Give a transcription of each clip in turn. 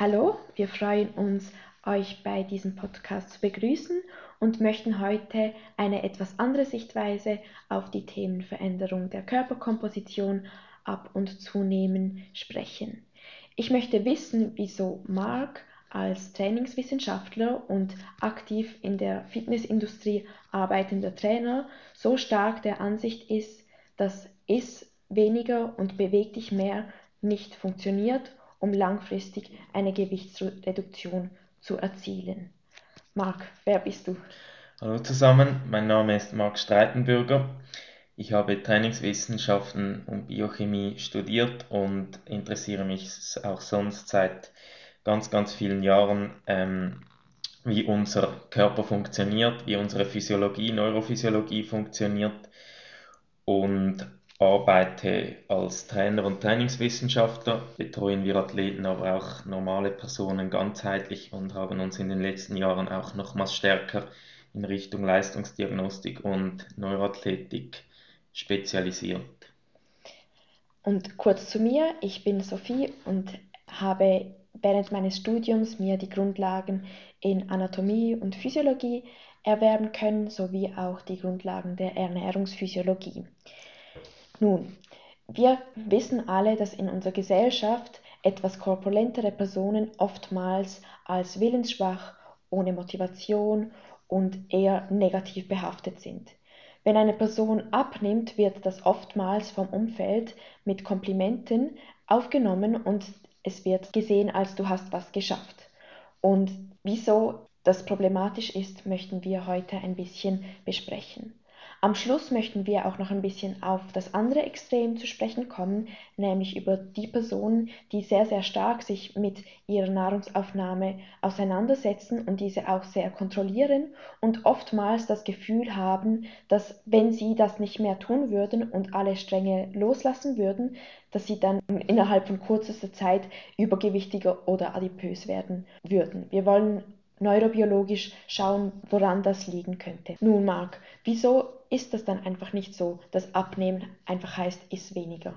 Hallo, wir freuen uns, euch bei diesem Podcast zu begrüßen und möchten heute eine etwas andere Sichtweise auf die Themen Veränderung der Körperkomposition ab und zunehmen sprechen. Ich möchte wissen, wieso Mark als Trainingswissenschaftler und aktiv in der Fitnessindustrie arbeitender Trainer so stark der Ansicht ist, dass Iss weniger und beweg dich mehr nicht funktioniert, um langfristig eine Gewichtsreduktion zu erzielen. Marc, wer bist du? Hallo zusammen, mein Name ist Marc Streitenbürger. Ich habe Trainingswissenschaften und Biochemie studiert und interessiere mich auch sonst seit ganz, ganz vielen Jahren, ähm, wie unser Körper funktioniert, wie unsere Physiologie, Neurophysiologie funktioniert und arbeite als Trainer und Trainingswissenschaftler, betreuen wir Athleten, aber auch normale Personen ganzheitlich und haben uns in den letzten Jahren auch nochmals stärker in Richtung Leistungsdiagnostik und Neuroathletik spezialisiert. Und kurz zu mir, ich bin Sophie und habe während meines Studiums mir die Grundlagen in Anatomie und Physiologie erwerben können, sowie auch die Grundlagen der Ernährungsphysiologie. Nun, wir wissen alle, dass in unserer Gesellschaft etwas korpulentere Personen oftmals als willensschwach, ohne Motivation und eher negativ behaftet sind. Wenn eine Person abnimmt, wird das oftmals vom Umfeld mit Komplimenten aufgenommen und es wird gesehen, als du hast was geschafft. Und wieso das problematisch ist, möchten wir heute ein bisschen besprechen. Am Schluss möchten wir auch noch ein bisschen auf das andere Extrem zu sprechen kommen, nämlich über die Personen, die sehr, sehr stark sich mit ihrer Nahrungsaufnahme auseinandersetzen und diese auch sehr kontrollieren und oftmals das Gefühl haben, dass wenn sie das nicht mehr tun würden und alle Stränge loslassen würden, dass sie dann innerhalb von kürzester Zeit übergewichtiger oder adipös werden würden. Wir wollen neurobiologisch schauen, woran das liegen könnte. Nun, Marc, wieso ist das dann einfach nicht so, dass Abnehmen einfach heißt, ist weniger?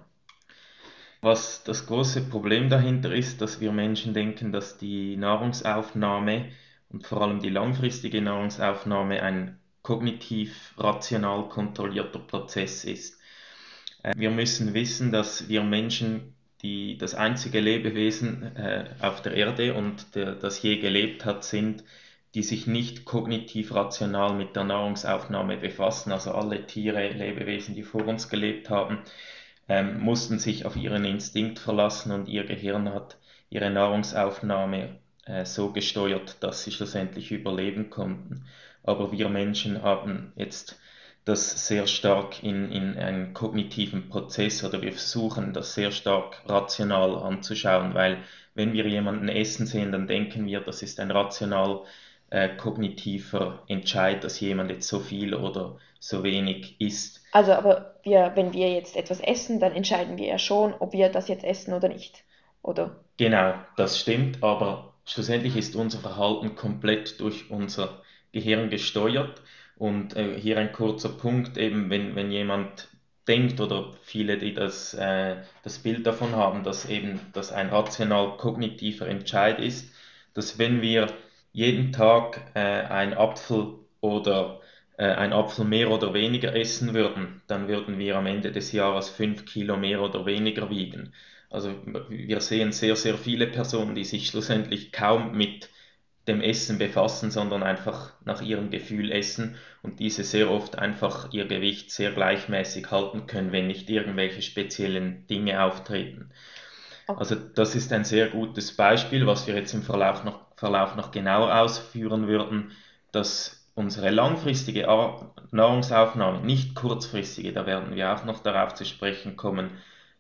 Was das große Problem dahinter ist, dass wir Menschen denken, dass die Nahrungsaufnahme und vor allem die langfristige Nahrungsaufnahme ein kognitiv rational kontrollierter Prozess ist. Äh, wir müssen wissen, dass wir Menschen die das einzige Lebewesen äh, auf der Erde und der, das je gelebt hat, sind, die sich nicht kognitiv rational mit der Nahrungsaufnahme befassen. Also alle Tiere, Lebewesen, die vor uns gelebt haben, ähm, mussten sich auf ihren Instinkt verlassen und ihr Gehirn hat ihre Nahrungsaufnahme äh, so gesteuert, dass sie schlussendlich überleben konnten. Aber wir Menschen haben jetzt das sehr stark in, in einen kognitiven Prozess oder wir versuchen das sehr stark rational anzuschauen, weil wenn wir jemanden essen sehen, dann denken wir, das ist ein rational äh, kognitiver Entscheid, dass jemand jetzt so viel oder so wenig isst. Also aber wir, wenn wir jetzt etwas essen, dann entscheiden wir ja schon, ob wir das jetzt essen oder nicht, oder? Genau, das stimmt, aber schlussendlich ist unser Verhalten komplett durch unser Gehirn gesteuert und äh, hier ein kurzer Punkt, eben wenn, wenn jemand denkt oder viele, die das, äh, das Bild davon haben, dass eben das ein rational-kognitiver Entscheid ist, dass wenn wir jeden Tag äh, ein Apfel oder äh, ein Apfel mehr oder weniger essen würden, dann würden wir am Ende des Jahres fünf Kilo mehr oder weniger wiegen. Also wir sehen sehr, sehr viele Personen, die sich schlussendlich kaum mit dem Essen befassen, sondern einfach nach ihrem Gefühl essen und diese sehr oft einfach ihr Gewicht sehr gleichmäßig halten können, wenn nicht irgendwelche speziellen Dinge auftreten. Okay. Also das ist ein sehr gutes Beispiel, was wir jetzt im Verlauf noch, Verlauf noch genauer ausführen würden, dass unsere langfristige Nahrungsaufnahme, nicht kurzfristige, da werden wir auch noch darauf zu sprechen kommen,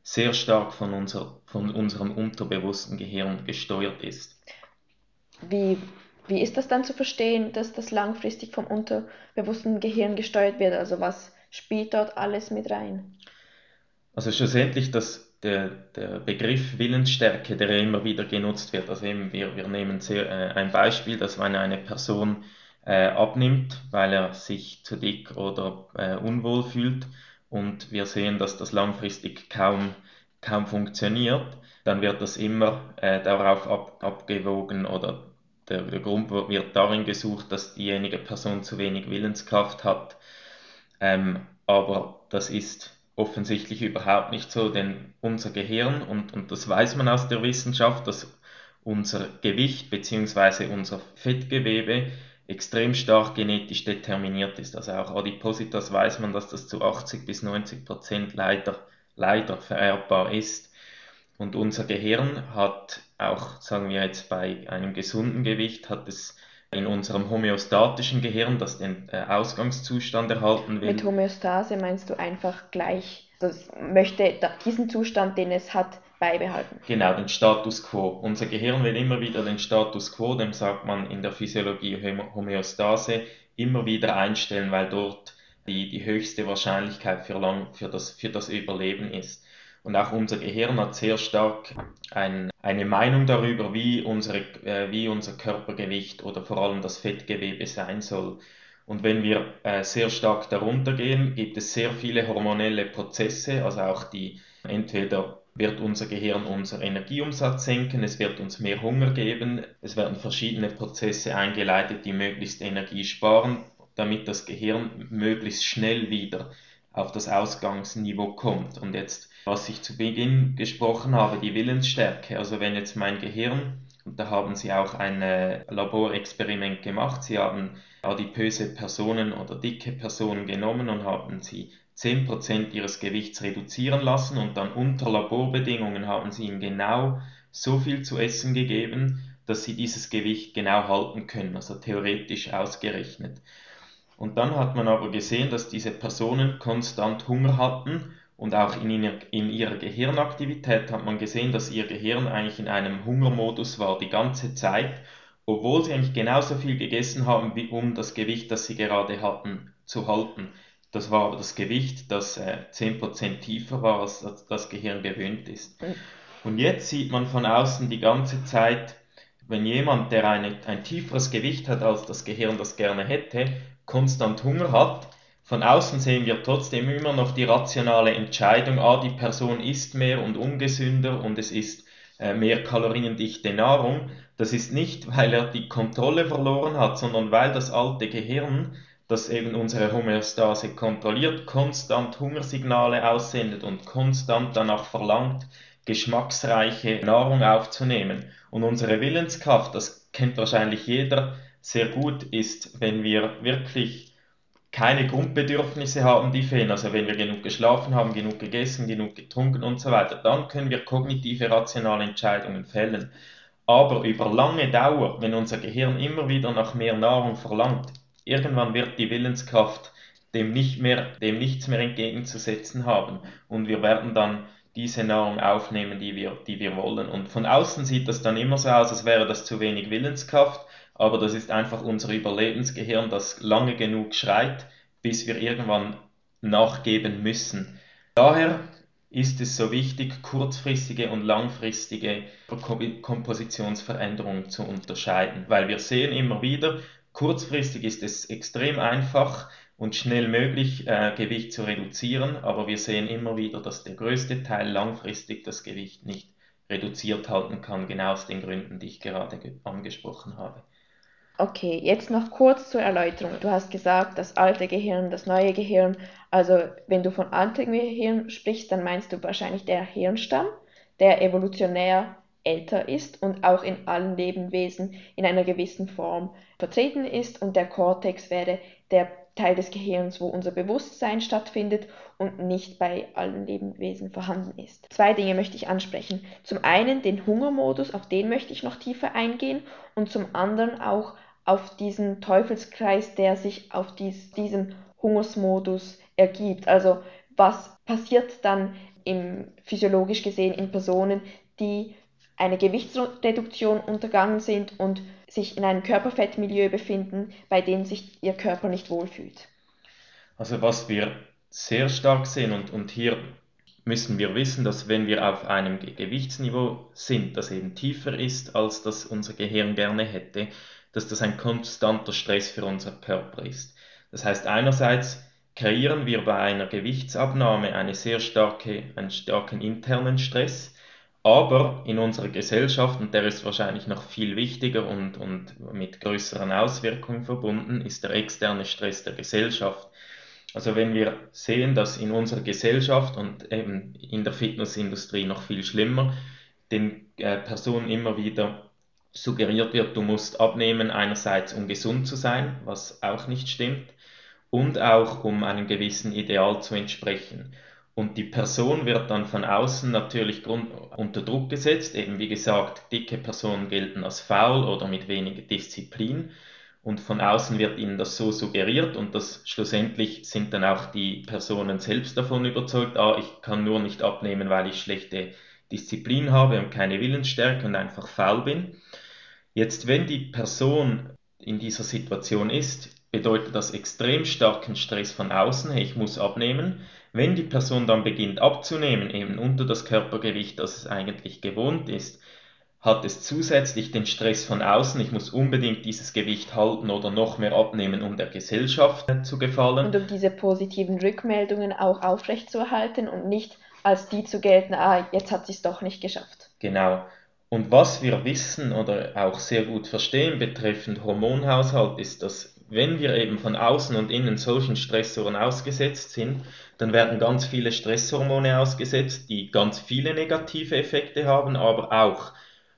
sehr stark von, unser, von unserem unterbewussten Gehirn gesteuert ist. Wie, wie ist das dann zu verstehen, dass das langfristig vom unterbewussten Gehirn gesteuert wird? Also was spielt dort alles mit rein? Also schlussendlich das, der, der Begriff Willensstärke, der immer wieder genutzt wird. Also eben wir, wir nehmen sehr, äh, ein Beispiel, dass wenn eine Person äh, abnimmt, weil er sich zu dick oder äh, unwohl fühlt und wir sehen, dass das langfristig kaum kaum funktioniert, dann wird das immer äh, darauf ab, abgewogen oder der, der Grund wird darin gesucht, dass diejenige Person zu wenig Willenskraft hat. Ähm, aber das ist offensichtlich überhaupt nicht so, denn unser Gehirn, und, und das weiß man aus der Wissenschaft, dass unser Gewicht bzw. unser Fettgewebe extrem stark genetisch determiniert ist. Also auch Adipositas weiß man, dass das zu 80 bis 90 Prozent leider, leider vererbbar ist. Und unser Gehirn hat auch, sagen wir jetzt bei einem gesunden Gewicht, hat es in unserem homöostatischen Gehirn, das den äh, Ausgangszustand erhalten will. Mit Homöostase meinst du einfach gleich, das möchte diesen Zustand, den es hat, beibehalten. Genau, den Status quo. Unser Gehirn will immer wieder den Status quo, dem sagt man in der Physiologie Homöostase, immer wieder einstellen, weil dort die, die höchste Wahrscheinlichkeit für, lang, für, das, für das Überleben ist. Und auch unser Gehirn hat sehr stark ein, eine Meinung darüber, wie, unsere, äh, wie unser Körpergewicht oder vor allem das Fettgewebe sein soll. Und wenn wir äh, sehr stark darunter gehen, gibt es sehr viele hormonelle Prozesse, also auch die entweder wird unser Gehirn unser Energieumsatz senken, es wird uns mehr Hunger geben, es werden verschiedene Prozesse eingeleitet, die möglichst Energie sparen, damit das Gehirn möglichst schnell wieder auf das Ausgangsniveau kommt. Und jetzt, was ich zu Beginn gesprochen habe, die Willensstärke. Also wenn jetzt mein Gehirn, und da haben sie auch ein äh, Laborexperiment gemacht, sie haben adipöse Personen oder dicke Personen genommen und haben sie 10% ihres Gewichts reduzieren lassen und dann unter Laborbedingungen haben sie ihnen genau so viel zu essen gegeben, dass sie dieses Gewicht genau halten können, also theoretisch ausgerechnet. Und dann hat man aber gesehen, dass diese Personen konstant Hunger hatten und auch in, ihrer, in ihrer Gehirnaktivität hat man gesehen, dass ihr Gehirn eigentlich in einem Hungermodus war die ganze Zeit, obwohl sie eigentlich genauso viel gegessen haben, wie um das Gewicht, das sie gerade hatten, zu halten. Das war aber das Gewicht, das äh, 10% tiefer war, als das Gehirn gewöhnt ist. Mhm. Und jetzt sieht man von außen die ganze Zeit, wenn jemand, der eine, ein tieferes Gewicht hat, als das Gehirn das gerne hätte, konstant Hunger hat, von außen sehen wir trotzdem immer noch die rationale Entscheidung, ah, die Person isst mehr und ungesünder und es ist äh, mehr kaloriendichte Nahrung. Das ist nicht, weil er die Kontrolle verloren hat, sondern weil das alte Gehirn, das eben unsere Homöostase kontrolliert, konstant Hungersignale aussendet und konstant danach verlangt, geschmacksreiche Nahrung aufzunehmen. Und unsere Willenskraft, das kennt wahrscheinlich jeder, sehr gut ist, wenn wir wirklich keine Grundbedürfnisse haben, die fehlen. Also wenn wir genug geschlafen haben, genug gegessen, genug getrunken und so weiter, dann können wir kognitive, rationale Entscheidungen fällen. Aber über lange Dauer, wenn unser Gehirn immer wieder nach mehr Nahrung verlangt, irgendwann wird die Willenskraft dem, nicht mehr, dem nichts mehr entgegenzusetzen haben. Und wir werden dann diese Nahrung aufnehmen, die wir, die wir wollen. Und von außen sieht das dann immer so aus, als wäre das zu wenig Willenskraft aber das ist einfach unser Überlebensgehirn, das lange genug schreit, bis wir irgendwann nachgeben müssen. Daher ist es so wichtig, kurzfristige und langfristige Kompositionsveränderungen zu unterscheiden, weil wir sehen immer wieder, kurzfristig ist es extrem einfach und schnell möglich, äh, Gewicht zu reduzieren, aber wir sehen immer wieder, dass der größte Teil langfristig das Gewicht nicht reduziert halten kann, genau aus den Gründen, die ich gerade angesprochen habe. Okay, jetzt noch kurz zur Erläuterung. Du hast gesagt, das alte Gehirn, das neue Gehirn. Also wenn du von altem Gehirn sprichst, dann meinst du wahrscheinlich der Hirnstamm, der evolutionär älter ist und auch in allen Lebewesen in einer gewissen Form vertreten ist und der Kortex wäre der Teil des Gehirns, wo unser Bewusstsein stattfindet und nicht bei allen Lebewesen vorhanden ist. Zwei Dinge möchte ich ansprechen. Zum einen den Hungermodus, auf den möchte ich noch tiefer eingehen und zum anderen auch auf diesen Teufelskreis, der sich auf dies, diesem Hungersmodus ergibt. Also was passiert dann im, physiologisch gesehen in Personen, die eine Gewichtsreduktion untergangen sind und sich in einem Körperfettmilieu befinden, bei dem sich ihr Körper nicht wohlfühlt. Also was wir sehr stark sehen und, und hier müssen wir wissen, dass wenn wir auf einem Gewichtsniveau sind, das eben tiefer ist, als das unser Gehirn gerne hätte, dass das ein konstanter Stress für unser Körper ist. Das heißt einerseits, kreieren wir bei einer Gewichtsabnahme eine sehr starke, einen starken internen Stress. Aber in unserer Gesellschaft, und der ist wahrscheinlich noch viel wichtiger und, und mit größeren Auswirkungen verbunden, ist der externe Stress der Gesellschaft. Also wenn wir sehen, dass in unserer Gesellschaft und eben in der Fitnessindustrie noch viel schlimmer, den äh, Personen immer wieder suggeriert wird, du musst abnehmen, einerseits um gesund zu sein, was auch nicht stimmt, und auch um einem gewissen Ideal zu entsprechen. Und die Person wird dann von außen natürlich unter Druck gesetzt. Eben wie gesagt, dicke Personen gelten als faul oder mit weniger Disziplin. Und von außen wird ihnen das so suggeriert und das schlussendlich sind dann auch die Personen selbst davon überzeugt, ah, ich kann nur nicht abnehmen, weil ich schlechte Disziplin habe und keine Willensstärke und einfach faul bin. Jetzt, wenn die Person in dieser Situation ist, bedeutet das extrem starken Stress von außen, hey, ich muss abnehmen. Wenn die Person dann beginnt abzunehmen, eben unter das Körpergewicht, das es eigentlich gewohnt ist, hat es zusätzlich den Stress von außen, ich muss unbedingt dieses Gewicht halten oder noch mehr abnehmen, um der Gesellschaft zu gefallen. Und um diese positiven Rückmeldungen auch aufrechtzuerhalten und nicht als die zu gelten, ah, jetzt hat sie es doch nicht geschafft. Genau. Und was wir wissen oder auch sehr gut verstehen betreffend Hormonhaushalt ist, dass wenn wir eben von außen und innen solchen Stressoren ausgesetzt sind, dann werden ganz viele Stresshormone ausgesetzt, die ganz viele negative Effekte haben, aber auch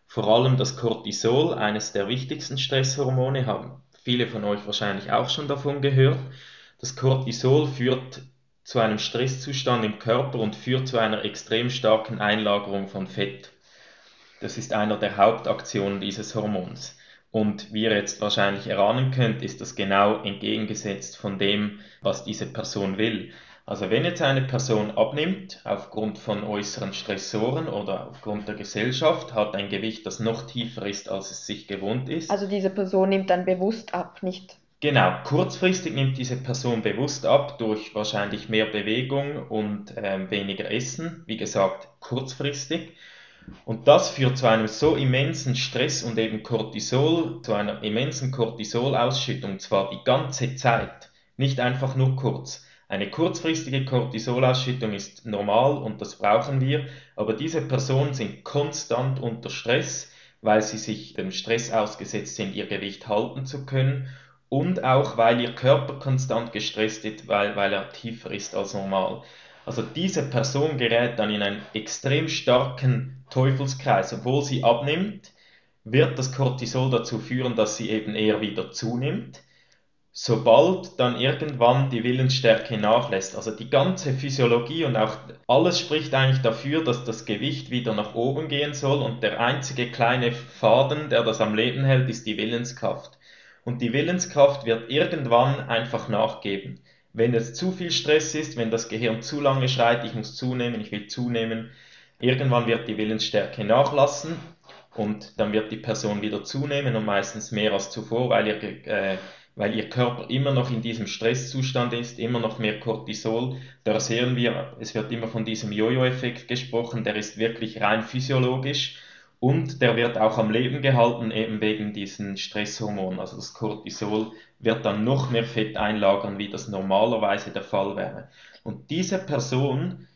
vor allem das Cortisol, eines der wichtigsten Stresshormone, haben viele von euch wahrscheinlich auch schon davon gehört. Das Cortisol führt zu einem Stresszustand im Körper und führt zu einer extrem starken Einlagerung von Fett. Das ist einer der Hauptaktionen dieses Hormons. Und wie ihr jetzt wahrscheinlich erahnen könnt, ist das genau entgegengesetzt von dem, was diese Person will. Also wenn jetzt eine Person abnimmt aufgrund von äußeren Stressoren oder aufgrund der Gesellschaft, hat ein Gewicht, das noch tiefer ist, als es sich gewohnt ist. Also diese Person nimmt dann bewusst ab, nicht? Genau, kurzfristig nimmt diese Person bewusst ab durch wahrscheinlich mehr Bewegung und äh, weniger Essen. Wie gesagt, kurzfristig. Und das führt zu einem so immensen Stress und eben Cortisol, zu einer immensen Cortisolausschüttung, zwar die ganze Zeit, nicht einfach nur kurz. Eine kurzfristige Cortisolausschüttung ist normal und das brauchen wir, aber diese Personen sind konstant unter Stress, weil sie sich dem Stress ausgesetzt sind, ihr Gewicht halten zu können und auch weil ihr Körper konstant gestresst ist, weil, weil er tiefer ist als normal. Also diese Person gerät dann in einen extrem starken Teufelskreis. Obwohl sie abnimmt, wird das Cortisol dazu führen, dass sie eben eher wieder zunimmt. Sobald dann irgendwann die Willensstärke nachlässt, also die ganze Physiologie und auch alles spricht eigentlich dafür, dass das Gewicht wieder nach oben gehen soll und der einzige kleine Faden, der das am Leben hält, ist die Willenskraft. Und die Willenskraft wird irgendwann einfach nachgeben. Wenn es zu viel Stress ist, wenn das Gehirn zu lange schreit, ich muss zunehmen, ich will zunehmen, irgendwann wird die Willensstärke nachlassen und dann wird die Person wieder zunehmen und meistens mehr als zuvor, weil ihr, äh, weil ihr Körper immer noch in diesem Stresszustand ist, immer noch mehr Cortisol. Da sehen wir, es wird immer von diesem Jojo-Effekt gesprochen, der ist wirklich rein physiologisch und der wird auch am Leben gehalten, eben wegen diesen Stresshormonen. Also das Cortisol wird dann noch mehr Fett einlagern, wie das normalerweise der Fall wäre. Und diese Person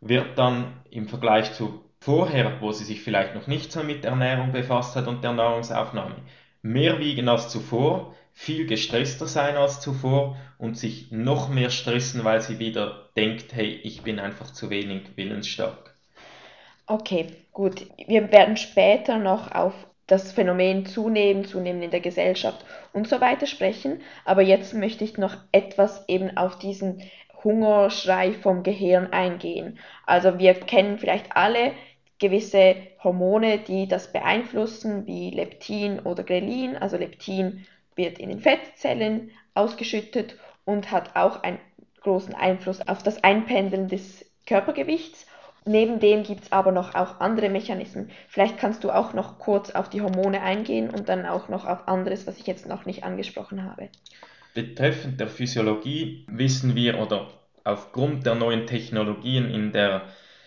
wird dann im Vergleich zu vorher, wo sie sich vielleicht noch nicht so mit Ernährung befasst hat und der Nahrungsaufnahme, mehr wiegen als zuvor, viel gestresster sein als zuvor und sich noch mehr stressen, weil sie wieder denkt, hey, ich bin einfach zu wenig willensstark. Okay, gut. Wir werden später noch auf das Phänomen zunehmen, zunehmen in der Gesellschaft und so weiter sprechen. Aber jetzt möchte ich noch etwas eben auf diesen Hungerschrei vom Gehirn eingehen. Also wir kennen vielleicht alle gewisse Hormone, die das beeinflussen, wie Leptin oder Grelin. Also Leptin wird in den Fettzellen ausgeschüttet und hat auch einen großen Einfluss auf das Einpendeln des Körpergewichts. Neben dem gibt es aber noch auch andere Mechanismen. Vielleicht kannst du auch noch kurz auf die Hormone eingehen und dann auch noch auf anderes, was ich jetzt noch nicht angesprochen habe. Betreffend der Physiologie wissen wir oder aufgrund der neuen Technologien in der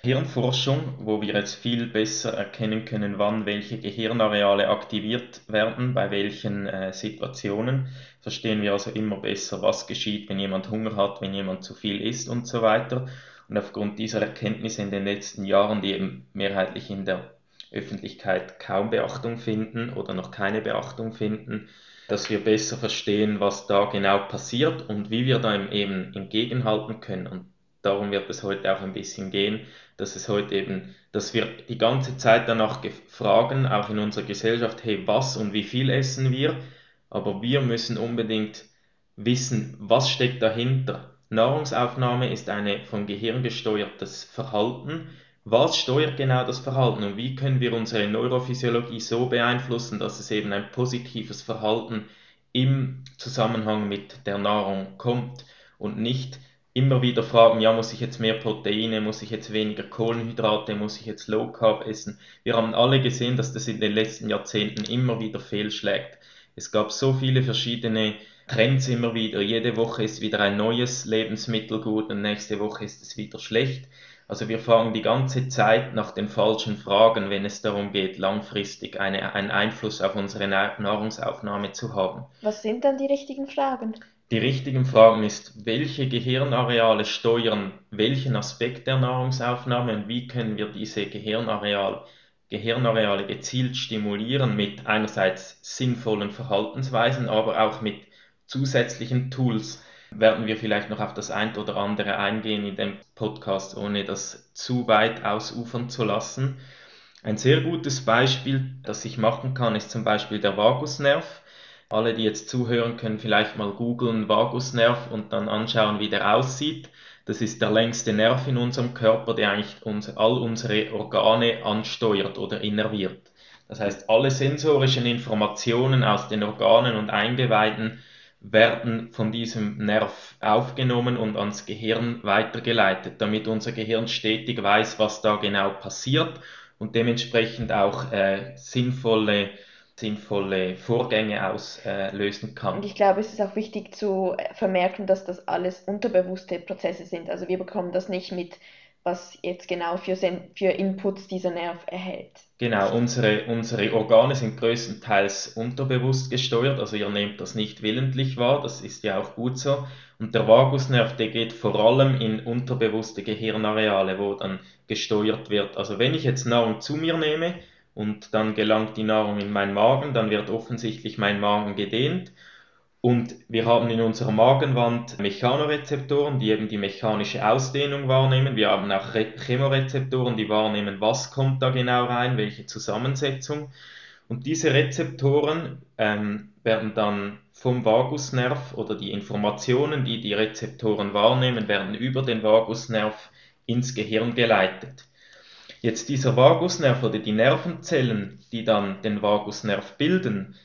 Hirnforschung, wo wir jetzt viel besser erkennen können, wann welche Gehirnareale aktiviert werden, bei welchen äh, Situationen. Verstehen wir also immer besser, was geschieht, wenn jemand Hunger hat, wenn jemand zu viel isst und so weiter. Und aufgrund dieser Erkenntnisse in den letzten Jahren, die eben mehrheitlich in der Öffentlichkeit kaum Beachtung finden oder noch keine Beachtung finden, dass wir besser verstehen, was da genau passiert und wie wir da eben entgegenhalten können. Und darum wird es heute auch ein bisschen gehen, dass es heute eben, dass wir die ganze Zeit danach fragen, auch in unserer Gesellschaft, hey, was und wie viel essen wir? Aber wir müssen unbedingt wissen, was steckt dahinter. Nahrungsaufnahme ist ein vom Gehirn gesteuertes Verhalten. Was steuert genau das Verhalten und wie können wir unsere Neurophysiologie so beeinflussen, dass es eben ein positives Verhalten im Zusammenhang mit der Nahrung kommt und nicht immer wieder fragen, ja, muss ich jetzt mehr Proteine, muss ich jetzt weniger Kohlenhydrate, muss ich jetzt Low Carb essen? Wir haben alle gesehen, dass das in den letzten Jahrzehnten immer wieder fehlschlägt. Es gab so viele verschiedene Trends immer wieder. Jede Woche ist wieder ein neues Lebensmittel gut und nächste Woche ist es wieder schlecht. Also wir fragen die ganze Zeit nach den falschen Fragen, wenn es darum geht, langfristig eine, einen Einfluss auf unsere Nahrungsaufnahme zu haben. Was sind dann die richtigen Fragen? Die richtigen Fragen ist, welche Gehirnareale steuern welchen Aspekt der Nahrungsaufnahme und wie können wir diese Gehirnareale, Gehirnareale gezielt stimulieren mit einerseits sinnvollen Verhaltensweisen, aber auch mit zusätzlichen Tools. Werden wir vielleicht noch auf das ein oder andere eingehen in dem Podcast, ohne das zu weit ausufern zu lassen. Ein sehr gutes Beispiel, das ich machen kann, ist zum Beispiel der Vagusnerv. Alle, die jetzt zuhören, können vielleicht mal googeln Vagusnerv und dann anschauen, wie der aussieht. Das ist der längste Nerv in unserem Körper, der eigentlich uns, all unsere Organe ansteuert oder innerviert. Das heißt, alle sensorischen Informationen aus den Organen und Eingeweiden werden von diesem Nerv aufgenommen und ans Gehirn weitergeleitet, damit unser Gehirn stetig weiß, was da genau passiert und dementsprechend auch äh, sinnvolle sinnvolle Vorgänge auslösen kann. Und ich glaube, es ist auch wichtig zu vermerken, dass das alles unterbewusste Prozesse sind. Also wir bekommen das nicht mit, was jetzt genau für, für Inputs dieser Nerv erhält. Genau, unsere, unsere Organe sind größtenteils unterbewusst gesteuert, also ihr nehmt das nicht willentlich wahr, das ist ja auch gut so. Und der Vagusnerv, der geht vor allem in unterbewusste Gehirnareale, wo dann gesteuert wird. Also wenn ich jetzt Nahrung zu mir nehme, und dann gelangt die Nahrung in meinen Magen, dann wird offensichtlich mein Magen gedehnt und wir haben in unserer Magenwand Mechanorezeptoren, die eben die mechanische Ausdehnung wahrnehmen. Wir haben auch Chemorezeptoren, die wahrnehmen, was kommt da genau rein, welche Zusammensetzung. Und diese Rezeptoren ähm, werden dann vom Vagusnerv oder die Informationen, die die Rezeptoren wahrnehmen, werden über den Vagusnerv ins Gehirn geleitet. Jetzt dieser Vagusnerv oder die Nervenzellen, die dann den Vagusnerv bilden,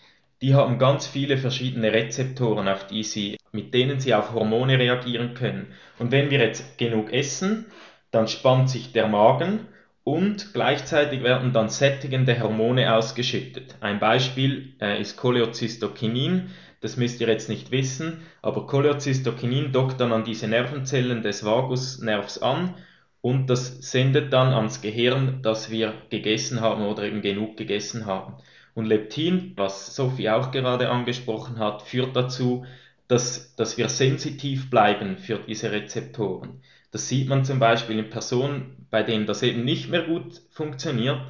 die haben ganz viele verschiedene Rezeptoren, auf die sie, mit denen sie auf Hormone reagieren können. Und wenn wir jetzt genug essen, dann spannt sich der Magen und gleichzeitig werden dann sättigende Hormone ausgeschüttet. Ein Beispiel äh, ist Cholecystokinin. Das müsst ihr jetzt nicht wissen, aber Cholecystokinin dockt dann an diese Nervenzellen des Vagusnervs an und das sendet dann ans Gehirn, dass wir gegessen haben oder eben genug gegessen haben. Und Leptin, was Sophie auch gerade angesprochen hat, führt dazu, dass, dass wir sensitiv bleiben für diese Rezeptoren. Das sieht man zum Beispiel in Personen, bei denen das eben nicht mehr gut funktioniert,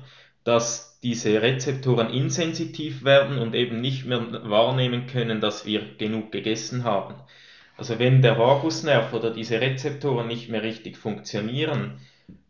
dass diese Rezeptoren insensitiv werden und eben nicht mehr wahrnehmen können, dass wir genug gegessen haben. Also wenn der Vagusnerv oder diese Rezeptoren nicht mehr richtig funktionieren,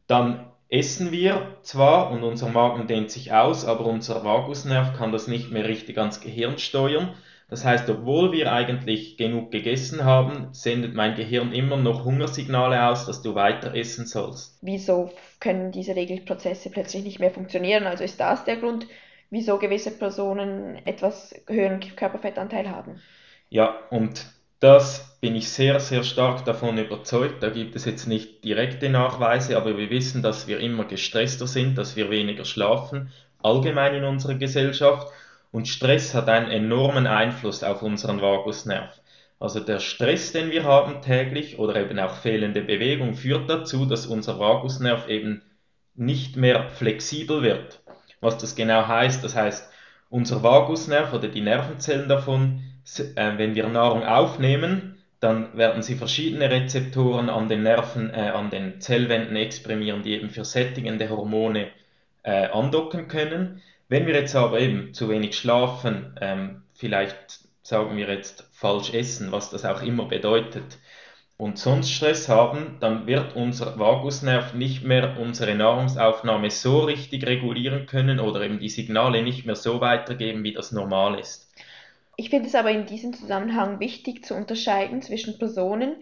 dann essen wir zwar und unser Magen dehnt sich aus, aber unser Vagusnerv kann das nicht mehr richtig ans Gehirn steuern. Das heißt, obwohl wir eigentlich genug gegessen haben, sendet mein Gehirn immer noch Hungersignale aus, dass du weiter essen sollst. Wieso können diese Regelprozesse plötzlich nicht mehr funktionieren? Also ist das der Grund, wieso gewisse Personen etwas höheren Körperfettanteil haben? Ja, und das bin ich sehr, sehr stark davon überzeugt. Da gibt es jetzt nicht direkte Nachweise, aber wir wissen, dass wir immer gestresster sind, dass wir weniger schlafen, allgemein in unserer Gesellschaft. Und Stress hat einen enormen Einfluss auf unseren Vagusnerv. Also der Stress, den wir haben täglich oder eben auch fehlende Bewegung führt dazu, dass unser Vagusnerv eben nicht mehr flexibel wird. Was das genau heißt, das heißt, unser Vagusnerv oder die Nervenzellen davon, wenn wir Nahrung aufnehmen, dann werden sie verschiedene Rezeptoren an den Nerven, äh, an den Zellwänden exprimieren, die eben für sättigende Hormone äh, andocken können. Wenn wir jetzt aber eben zu wenig schlafen, ähm, vielleicht sagen wir jetzt falsch essen, was das auch immer bedeutet, und sonst Stress haben, dann wird unser Vagusnerv nicht mehr unsere Nahrungsaufnahme so richtig regulieren können oder eben die Signale nicht mehr so weitergeben, wie das normal ist. Ich finde es aber in diesem Zusammenhang wichtig zu unterscheiden zwischen Personen,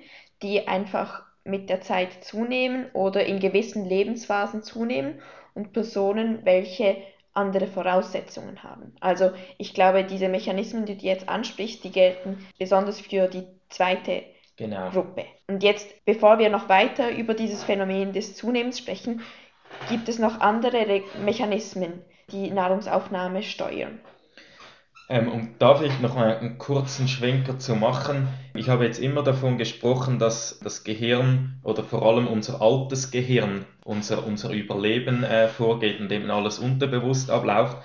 die einfach mit der Zeit zunehmen oder in gewissen Lebensphasen zunehmen und Personen, welche andere Voraussetzungen haben. Also ich glaube, diese Mechanismen, die du jetzt ansprichst, die gelten besonders für die zweite genau. Gruppe. Und jetzt, bevor wir noch weiter über dieses Phänomen des Zunehmens sprechen, gibt es noch andere Mechanismen, die Nahrungsaufnahme steuern. Ähm, um da vielleicht noch einen kurzen Schwenker zu machen. Ich habe jetzt immer davon gesprochen, dass das Gehirn oder vor allem unser altes Gehirn, unser, unser Überleben äh, vorgeht und eben alles unterbewusst abläuft.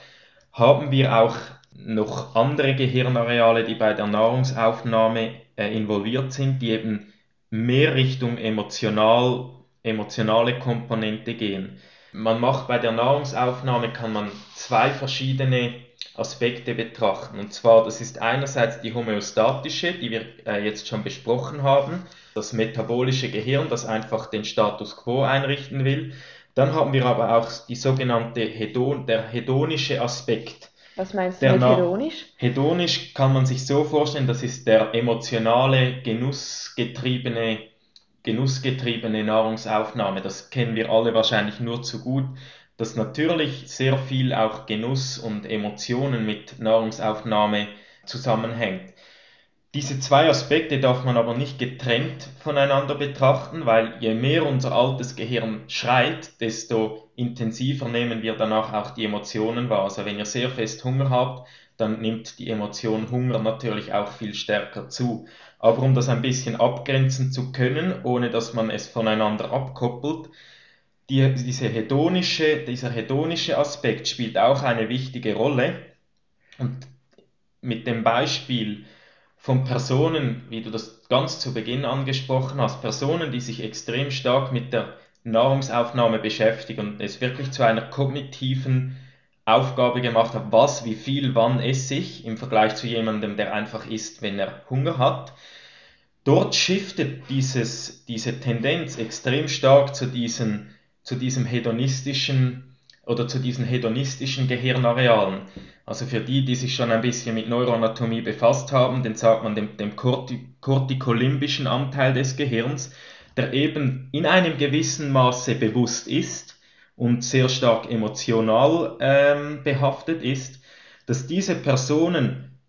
Haben wir auch noch andere Gehirnareale, die bei der Nahrungsaufnahme äh, involviert sind, die eben mehr Richtung emotional, emotionale Komponente gehen. Man macht bei der Nahrungsaufnahme kann man zwei verschiedene Aspekte betrachten. Und zwar, das ist einerseits die homöostatische, die wir äh, jetzt schon besprochen haben, das metabolische Gehirn, das einfach den Status quo einrichten will. Dann haben wir aber auch die sogenannte Hedon, der hedonische Aspekt. Was meinst du mit hedonisch? Hedonisch kann man sich so vorstellen, das ist der emotionale, genussgetriebene, genussgetriebene Nahrungsaufnahme. Das kennen wir alle wahrscheinlich nur zu gut dass natürlich sehr viel auch Genuss und Emotionen mit Nahrungsaufnahme zusammenhängt. Diese zwei Aspekte darf man aber nicht getrennt voneinander betrachten, weil je mehr unser altes Gehirn schreit, desto intensiver nehmen wir danach auch die Emotionen wahr. Also wenn ihr sehr fest Hunger habt, dann nimmt die Emotion Hunger natürlich auch viel stärker zu. Aber um das ein bisschen abgrenzen zu können, ohne dass man es voneinander abkoppelt, die, diese hedonische, dieser hedonische Aspekt spielt auch eine wichtige Rolle. Und mit dem Beispiel von Personen, wie du das ganz zu Beginn angesprochen hast, Personen, die sich extrem stark mit der Nahrungsaufnahme beschäftigen und es wirklich zu einer kognitiven Aufgabe gemacht haben, was, wie viel, wann esse ich, im Vergleich zu jemandem, der einfach isst, wenn er Hunger hat. Dort shiftet dieses, diese Tendenz extrem stark zu diesen zu diesem hedonistischen oder zu diesen hedonistischen Gehirnarealen. Also für die, die sich schon ein bisschen mit Neuroanatomie befasst haben, den sagt man dem, dem kortikolimbischen Anteil des Gehirns, der eben in einem gewissen Maße bewusst ist und sehr stark emotional ähm, behaftet ist, dass diese Personen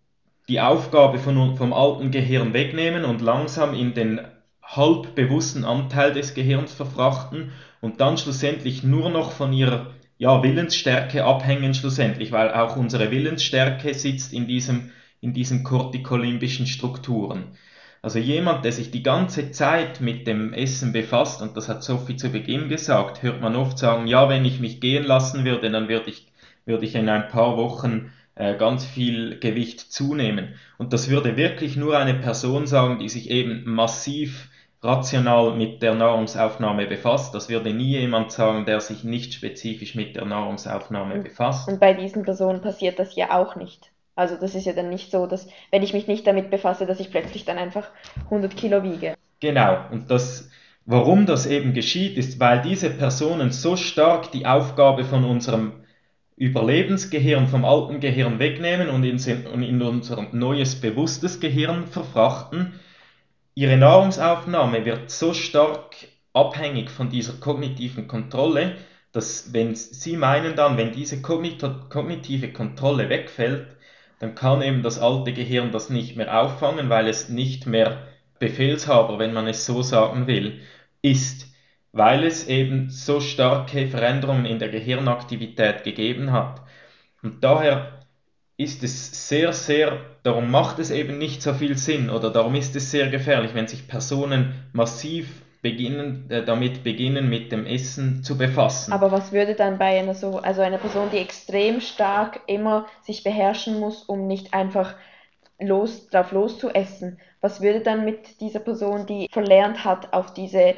die Aufgabe von, vom alten Gehirn wegnehmen und langsam in den halbbewussten Anteil des Gehirns verfrachten und dann schlussendlich nur noch von ihrer ja, Willensstärke abhängen schlussendlich, weil auch unsere Willensstärke sitzt in, diesem, in diesen kortikolimbischen Strukturen. Also jemand, der sich die ganze Zeit mit dem Essen befasst, und das hat Sophie zu Beginn gesagt, hört man oft sagen, ja, wenn ich mich gehen lassen würde, dann würde ich, würde ich in ein paar Wochen äh, ganz viel Gewicht zunehmen. Und das würde wirklich nur eine Person sagen, die sich eben massiv rational mit der Nahrungsaufnahme befasst. Das würde nie jemand sagen, der sich nicht spezifisch mit der Nahrungsaufnahme befasst. Und bei diesen Personen passiert das ja auch nicht. Also das ist ja dann nicht so, dass wenn ich mich nicht damit befasse, dass ich plötzlich dann einfach 100 Kilo wiege. Genau. Und das, warum das eben geschieht, ist, weil diese Personen so stark die Aufgabe von unserem Überlebensgehirn, vom alten Gehirn wegnehmen und in, in unser neues bewusstes Gehirn verfrachten, Ihre Nahrungsaufnahme wird so stark abhängig von dieser kognitiven Kontrolle, dass wenn Sie meinen dann, wenn diese kognitive Kontrolle wegfällt, dann kann eben das alte Gehirn das nicht mehr auffangen, weil es nicht mehr Befehlshaber, wenn man es so sagen will, ist, weil es eben so starke Veränderungen in der Gehirnaktivität gegeben hat. Und daher ist es sehr, sehr, darum macht es eben nicht so viel Sinn oder darum ist es sehr gefährlich, wenn sich Personen massiv beginnen, äh, damit beginnen, mit dem Essen zu befassen. Aber was würde dann bei einer so, also einer Person, die extrem stark immer sich beherrschen muss, um nicht einfach los, drauf loszuessen, was würde dann mit dieser Person, die verlernt hat, auf diese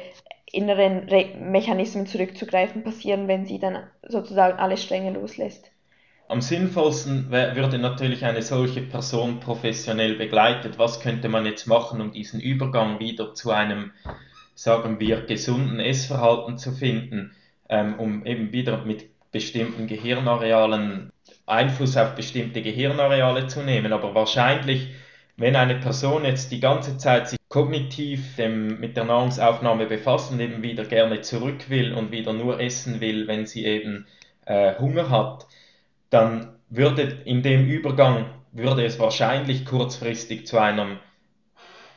inneren Re Mechanismen zurückzugreifen, passieren, wenn sie dann sozusagen alle Stränge loslässt? Am sinnvollsten würde natürlich eine solche Person professionell begleitet. Was könnte man jetzt machen, um diesen Übergang wieder zu einem, sagen wir, gesunden Essverhalten zu finden, ähm, um eben wieder mit bestimmten Gehirnarealen Einfluss auf bestimmte Gehirnareale zu nehmen. Aber wahrscheinlich, wenn eine Person jetzt die ganze Zeit sich kognitiv dem, mit der Nahrungsaufnahme befasst und eben wieder gerne zurück will und wieder nur essen will, wenn sie eben äh, Hunger hat, dann würde in dem Übergang würde es wahrscheinlich kurzfristig zu einem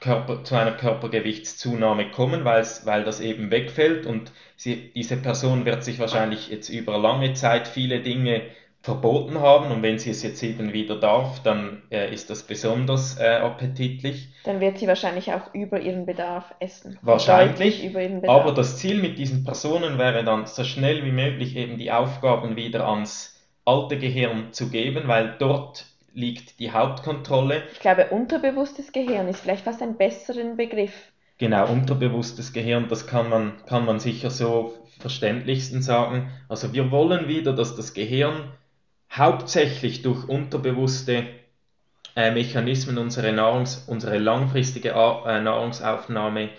Körper, zu einer Körpergewichtszunahme kommen, weil das eben wegfällt und sie, diese Person wird sich wahrscheinlich jetzt über lange Zeit viele Dinge verboten haben und wenn sie es jetzt eben wieder darf, dann äh, ist das besonders äh, appetitlich. Dann wird sie wahrscheinlich auch über ihren Bedarf essen. Wahrscheinlich, über ihren Bedarf. aber das Ziel mit diesen Personen wäre dann so schnell wie möglich eben die Aufgaben wieder ans alte Gehirn zu geben, weil dort liegt die Hauptkontrolle. Ich glaube, unterbewusstes Gehirn ist vielleicht fast ein besserer Begriff. Genau, unterbewusstes Gehirn, das kann man, kann man sicher so verständlichsten sagen. Also wir wollen wieder, dass das Gehirn hauptsächlich durch unterbewusste äh, Mechanismen unsere, Nahrungs-, unsere langfristige äh, Nahrungsaufnahme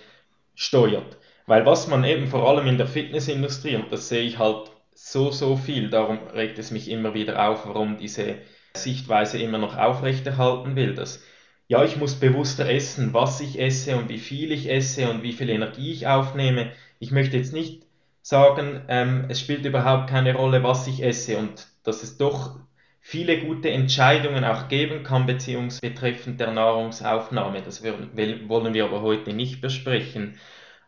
steuert. Weil was man eben vor allem in der Fitnessindustrie, und das sehe ich halt so, so viel. Darum regt es mich immer wieder auf, warum diese Sichtweise immer noch aufrechterhalten will. Dass, ja, ich muss bewusster essen, was ich esse und wie viel ich esse und wie viel Energie ich aufnehme. Ich möchte jetzt nicht sagen, ähm, es spielt überhaupt keine Rolle, was ich esse und dass es doch viele gute Entscheidungen auch geben kann, beziehungsweise der Nahrungsaufnahme. Das wollen wir aber heute nicht besprechen.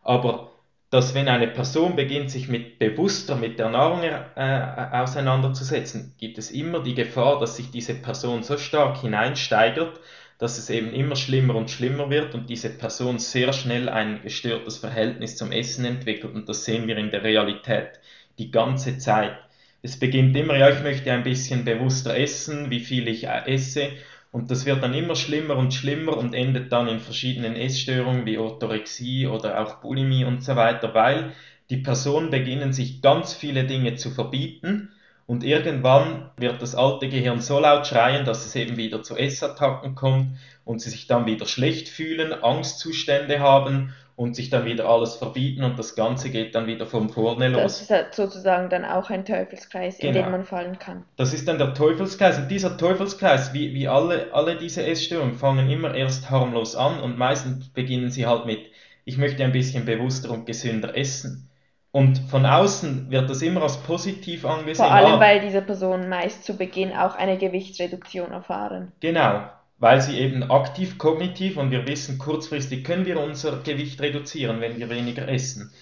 Aber dass wenn eine Person beginnt, sich mit bewusster mit der Nahrung äh, auseinanderzusetzen, gibt es immer die Gefahr, dass sich diese Person so stark hineinsteigert, dass es eben immer schlimmer und schlimmer wird und diese Person sehr schnell ein gestörtes Verhältnis zum Essen entwickelt. Und das sehen wir in der Realität die ganze Zeit. Es beginnt immer, ja, ich möchte ein bisschen bewusster essen, wie viel ich äh, esse. Und das wird dann immer schlimmer und schlimmer und endet dann in verschiedenen Essstörungen wie Orthorexie oder auch Bulimie und so weiter, weil die Personen beginnen sich ganz viele Dinge zu verbieten und irgendwann wird das alte Gehirn so laut schreien, dass es eben wieder zu Essattacken kommt und sie sich dann wieder schlecht fühlen, Angstzustände haben und sich dann wieder alles verbieten und das Ganze geht dann wieder von vorne los. Das ist halt sozusagen dann auch ein Teufelskreis, genau. in den genau. man fallen kann. Das ist dann der Teufelskreis und dieser Teufelskreis, wie, wie alle, alle diese Essstörungen, fangen immer erst harmlos an und meistens beginnen sie halt mit, ich möchte ein bisschen bewusster und gesünder essen. Und von außen wird das immer als positiv angesehen. Vor allem, ah, weil diese Personen meist zu Beginn auch eine Gewichtsreduktion erfahren. Genau weil sie eben aktiv kognitiv und wir wissen, kurzfristig können wir unser Gewicht reduzieren, wenn wir weniger essen.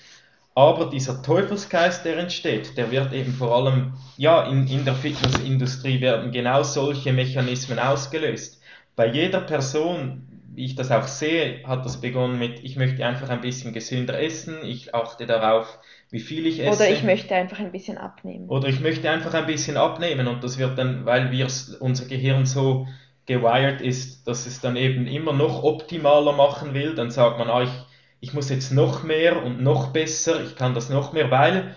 Aber dieser Teufelskreis, der entsteht, der wird eben vor allem, ja, in, in der Fitnessindustrie werden genau solche Mechanismen ausgelöst. Bei jeder Person, wie ich das auch sehe, hat das begonnen mit, ich möchte einfach ein bisschen gesünder essen, ich achte darauf, wie viel ich esse. Oder ich möchte einfach ein bisschen abnehmen. Oder ich möchte einfach ein bisschen abnehmen und das wird dann, weil wir unser Gehirn so gewired ist, dass es dann eben immer noch optimaler machen will, dann sagt man, ah, ich, ich muss jetzt noch mehr und noch besser, ich kann das noch mehr, weil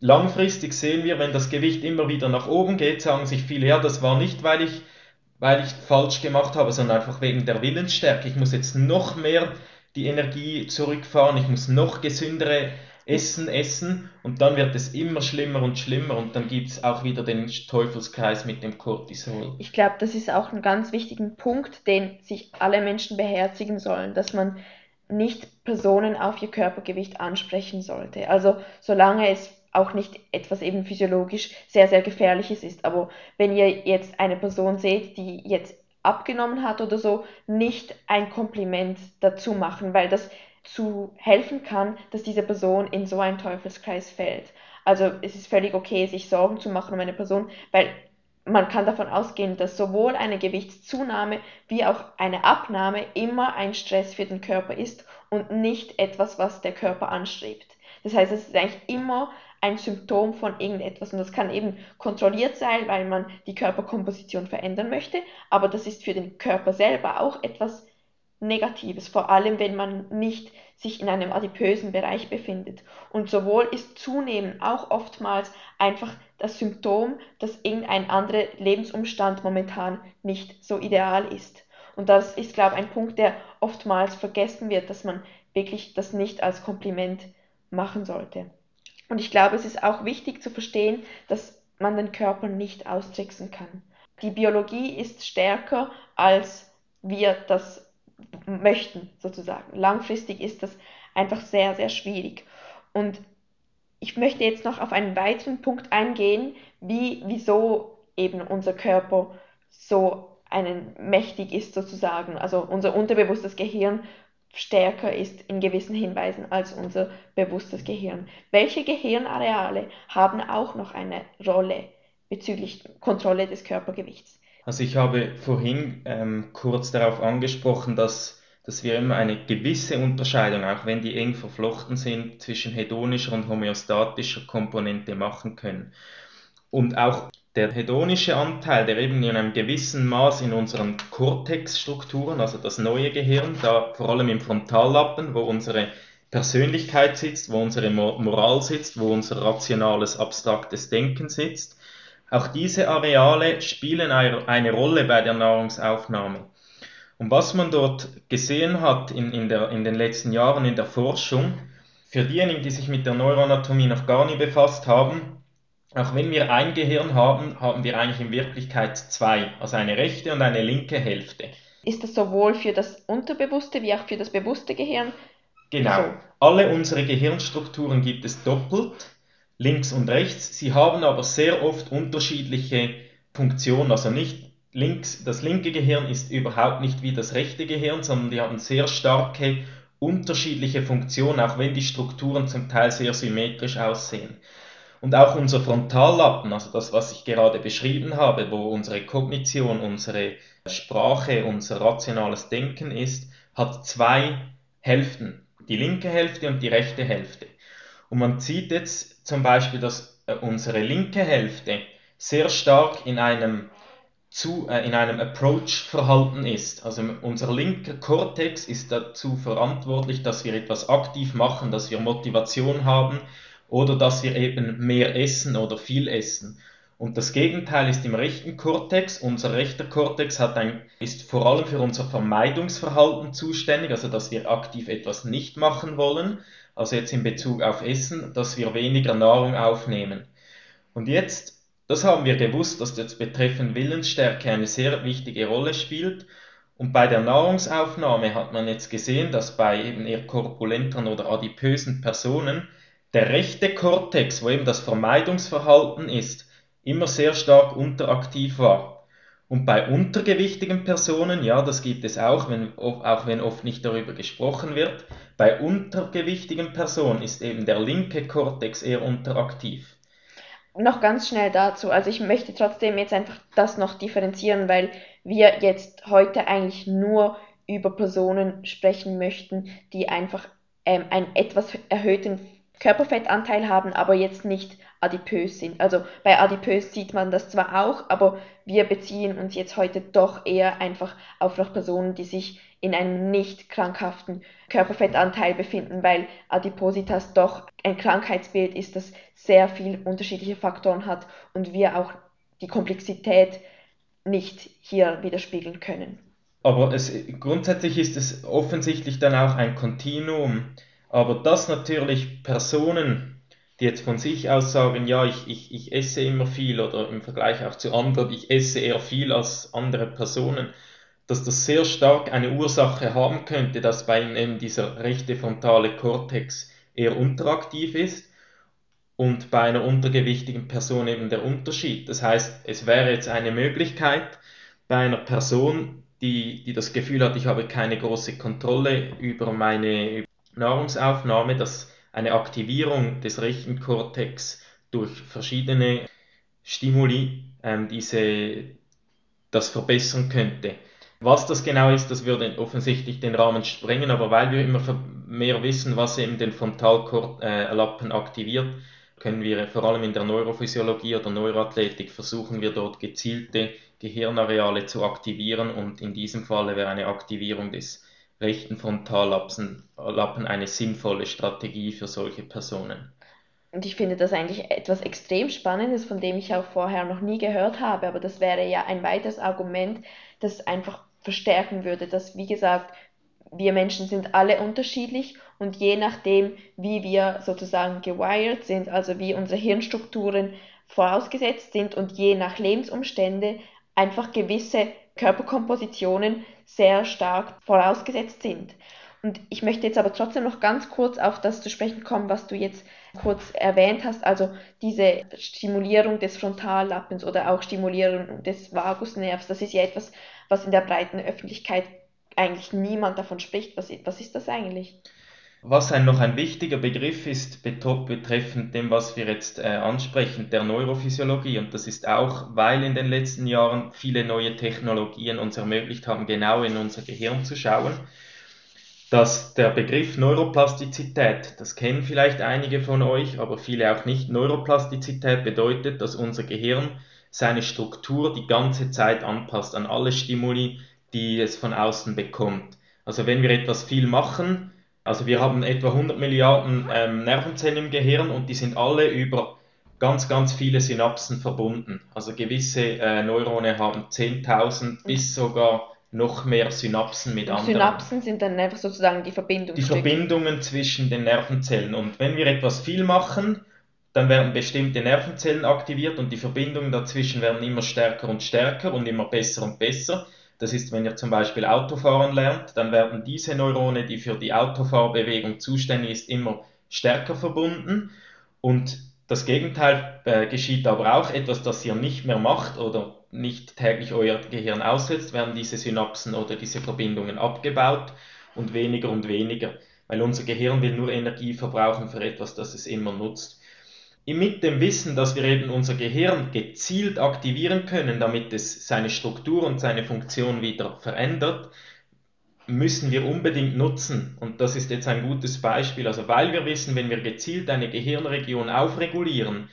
langfristig sehen wir, wenn das Gewicht immer wieder nach oben geht, sagen sich viele, ja, das war nicht, weil ich, weil ich falsch gemacht habe, sondern einfach wegen der Willensstärke. Ich muss jetzt noch mehr die Energie zurückfahren, ich muss noch gesündere essen, essen und dann wird es immer schlimmer und schlimmer und dann gibt es auch wieder den Teufelskreis mit dem Cortisol. Ich glaube, das ist auch ein ganz wichtiger Punkt, den sich alle Menschen beherzigen sollen, dass man nicht Personen auf ihr Körpergewicht ansprechen sollte. Also solange es auch nicht etwas eben physiologisch sehr, sehr gefährliches ist. Aber wenn ihr jetzt eine Person seht, die jetzt abgenommen hat oder so, nicht ein Kompliment dazu machen, weil das zu helfen kann, dass diese Person in so einen Teufelskreis fällt. Also es ist völlig okay, sich Sorgen zu machen um eine Person, weil man kann davon ausgehen, dass sowohl eine Gewichtszunahme wie auch eine Abnahme immer ein Stress für den Körper ist und nicht etwas, was der Körper anstrebt. Das heißt, es ist eigentlich immer ein Symptom von irgendetwas und das kann eben kontrolliert sein, weil man die Körperkomposition verändern möchte, aber das ist für den Körper selber auch etwas Negatives, vor allem wenn man nicht sich in einem adipösen Bereich befindet. Und sowohl ist Zunehmen auch oftmals einfach das Symptom, dass irgendein anderer Lebensumstand momentan nicht so ideal ist. Und das ist, glaube ich, ein Punkt, der oftmals vergessen wird, dass man wirklich das nicht als Kompliment machen sollte. Und ich glaube, es ist auch wichtig zu verstehen, dass man den Körper nicht austricksen kann. Die Biologie ist stärker, als wir das möchten, sozusagen. Langfristig ist das einfach sehr, sehr schwierig. Und ich möchte jetzt noch auf einen weiteren Punkt eingehen, wie, wieso eben unser Körper so einen mächtig ist sozusagen, also unser unterbewusstes Gehirn stärker ist in gewissen Hinweisen als unser bewusstes Gehirn. Welche Gehirnareale haben auch noch eine Rolle bezüglich Kontrolle des Körpergewichts? Also ich habe vorhin ähm, kurz darauf angesprochen, dass dass wir immer eine gewisse Unterscheidung, auch wenn die eng verflochten sind, zwischen hedonischer und homöostatischer Komponente machen können. Und auch der hedonische Anteil, der eben in einem gewissen Maß in unseren Cortex-Strukturen, also das neue Gehirn, da vor allem im Frontallappen, wo unsere Persönlichkeit sitzt, wo unsere Moral sitzt, wo unser rationales, abstraktes Denken sitzt, auch diese Areale spielen eine Rolle bei der Nahrungsaufnahme. Und was man dort gesehen hat in, in, der, in den letzten Jahren in der Forschung, für diejenigen, die sich mit der Neuroanatomie noch gar nicht befasst haben, auch wenn wir ein Gehirn haben, haben wir eigentlich in Wirklichkeit zwei, also eine rechte und eine linke Hälfte. Ist das sowohl für das unterbewusste wie auch für das bewusste Gehirn? Genau. So. Alle unsere Gehirnstrukturen gibt es doppelt, links und rechts. Sie haben aber sehr oft unterschiedliche Funktionen, also nicht links, das linke Gehirn ist überhaupt nicht wie das rechte Gehirn, sondern die haben sehr starke unterschiedliche Funktionen, auch wenn die Strukturen zum Teil sehr symmetrisch aussehen. Und auch unser Frontallappen, also das, was ich gerade beschrieben habe, wo unsere Kognition, unsere Sprache, unser rationales Denken ist, hat zwei Hälften, die linke Hälfte und die rechte Hälfte. Und man sieht jetzt zum Beispiel, dass äh, unsere linke Hälfte sehr stark in einem zu, äh, in einem Approach-Verhalten ist. Also unser linker Kortex ist dazu verantwortlich, dass wir etwas aktiv machen, dass wir Motivation haben oder dass wir eben mehr essen oder viel essen. Und das Gegenteil ist im rechten Kortex. Unser rechter Kortex hat ein, ist vor allem für unser Vermeidungsverhalten zuständig, also dass wir aktiv etwas nicht machen wollen, also jetzt in Bezug auf Essen, dass wir weniger Nahrung aufnehmen. Und jetzt das haben wir gewusst, dass jetzt betreffend Willensstärke eine sehr wichtige Rolle spielt. Und bei der Nahrungsaufnahme hat man jetzt gesehen, dass bei eben eher korpulenteren oder adipösen Personen der rechte Kortex, wo eben das Vermeidungsverhalten ist, immer sehr stark unteraktiv war. Und bei untergewichtigen Personen, ja, das gibt es auch, wenn, auch wenn oft nicht darüber gesprochen wird, bei untergewichtigen Personen ist eben der linke Kortex eher unteraktiv noch ganz schnell dazu. Also ich möchte trotzdem jetzt einfach das noch differenzieren, weil wir jetzt heute eigentlich nur über Personen sprechen möchten, die einfach ähm, einen etwas erhöhten Körperfettanteil haben, aber jetzt nicht adipös sind. Also bei adipös sieht man das zwar auch, aber wir beziehen uns jetzt heute doch eher einfach auf noch Personen, die sich in einem nicht krankhaften Körperfettanteil befinden, weil Adipositas doch ein Krankheitsbild ist, das sehr viele unterschiedliche Faktoren hat und wir auch die Komplexität nicht hier widerspiegeln können. Aber es, grundsätzlich ist es offensichtlich dann auch ein Kontinuum. Aber dass natürlich Personen, die jetzt von sich aus sagen, ja, ich, ich, ich esse immer viel oder im Vergleich auch zu anderen, ich esse eher viel als andere Personen, dass das sehr stark eine Ursache haben könnte, dass bei ihnen eben dieser rechte frontale Kortex eher unteraktiv ist und bei einer untergewichtigen Person eben der Unterschied. Das heißt, es wäre jetzt eine Möglichkeit bei einer Person, die, die das Gefühl hat, ich habe keine große Kontrolle über meine Nahrungsaufnahme, dass eine Aktivierung des rechten Kortex durch verschiedene Stimuli ähm, diese, das verbessern könnte. Was das genau ist, das würde offensichtlich den Rahmen sprengen, aber weil wir immer mehr wissen, was eben den Frontallappen aktiviert, können wir vor allem in der Neurophysiologie oder Neuroathletik versuchen wir dort gezielte Gehirnareale zu aktivieren und in diesem Falle wäre eine Aktivierung des rechten Frontallappen eine sinnvolle Strategie für solche Personen. Und ich finde das eigentlich etwas extrem Spannendes, von dem ich auch vorher noch nie gehört habe, aber das wäre ja ein weiteres Argument, das einfach verstärken würde, dass, wie gesagt, wir Menschen sind alle unterschiedlich und je nachdem, wie wir sozusagen gewired sind, also wie unsere Hirnstrukturen vorausgesetzt sind und je nach Lebensumstände einfach gewisse Körperkompositionen sehr stark vorausgesetzt sind. Und ich möchte jetzt aber trotzdem noch ganz kurz auf das zu sprechen kommen, was du jetzt kurz erwähnt hast, also diese Stimulierung des Frontallappens oder auch Stimulierung des Vagusnervs, das ist ja etwas, was in der breiten Öffentlichkeit eigentlich niemand davon spricht. Was, was ist das eigentlich? Was ein, noch ein wichtiger Begriff ist betreffend dem, was wir jetzt äh, ansprechen, der Neurophysiologie. Und das ist auch, weil in den letzten Jahren viele neue Technologien uns ermöglicht haben, genau in unser Gehirn zu schauen, dass der Begriff Neuroplastizität, das kennen vielleicht einige von euch, aber viele auch nicht. Neuroplastizität bedeutet, dass unser Gehirn seine Struktur die ganze Zeit anpasst an alle Stimuli, die es von außen bekommt. Also wenn wir etwas viel machen, also wir haben etwa 100 Milliarden ähm, Nervenzellen im Gehirn und die sind alle über ganz, ganz viele Synapsen verbunden. Also gewisse äh, Neurone haben 10.000 bis sogar noch mehr Synapsen mit anderen. Synapsen sind dann einfach sozusagen die Verbindungen. Die Verbindungen zwischen den Nervenzellen. Und wenn wir etwas viel machen, dann werden bestimmte Nervenzellen aktiviert und die Verbindungen dazwischen werden immer stärker und stärker und immer besser und besser. Das ist, wenn ihr zum Beispiel Autofahren lernt, dann werden diese Neurone, die für die Autofahrbewegung zuständig ist, immer stärker verbunden. Und das Gegenteil äh, geschieht aber auch, etwas, das ihr nicht mehr macht oder nicht täglich euer Gehirn aussetzt, werden diese Synapsen oder diese Verbindungen abgebaut und weniger und weniger, weil unser Gehirn will nur Energie verbrauchen für etwas, das es immer nutzt mit dem Wissen, dass wir eben unser Gehirn gezielt aktivieren können, damit es seine Struktur und seine Funktion wieder verändert, müssen wir unbedingt nutzen. Und das ist jetzt ein gutes Beispiel. Also weil wir wissen, wenn wir gezielt eine Gehirnregion aufregulieren,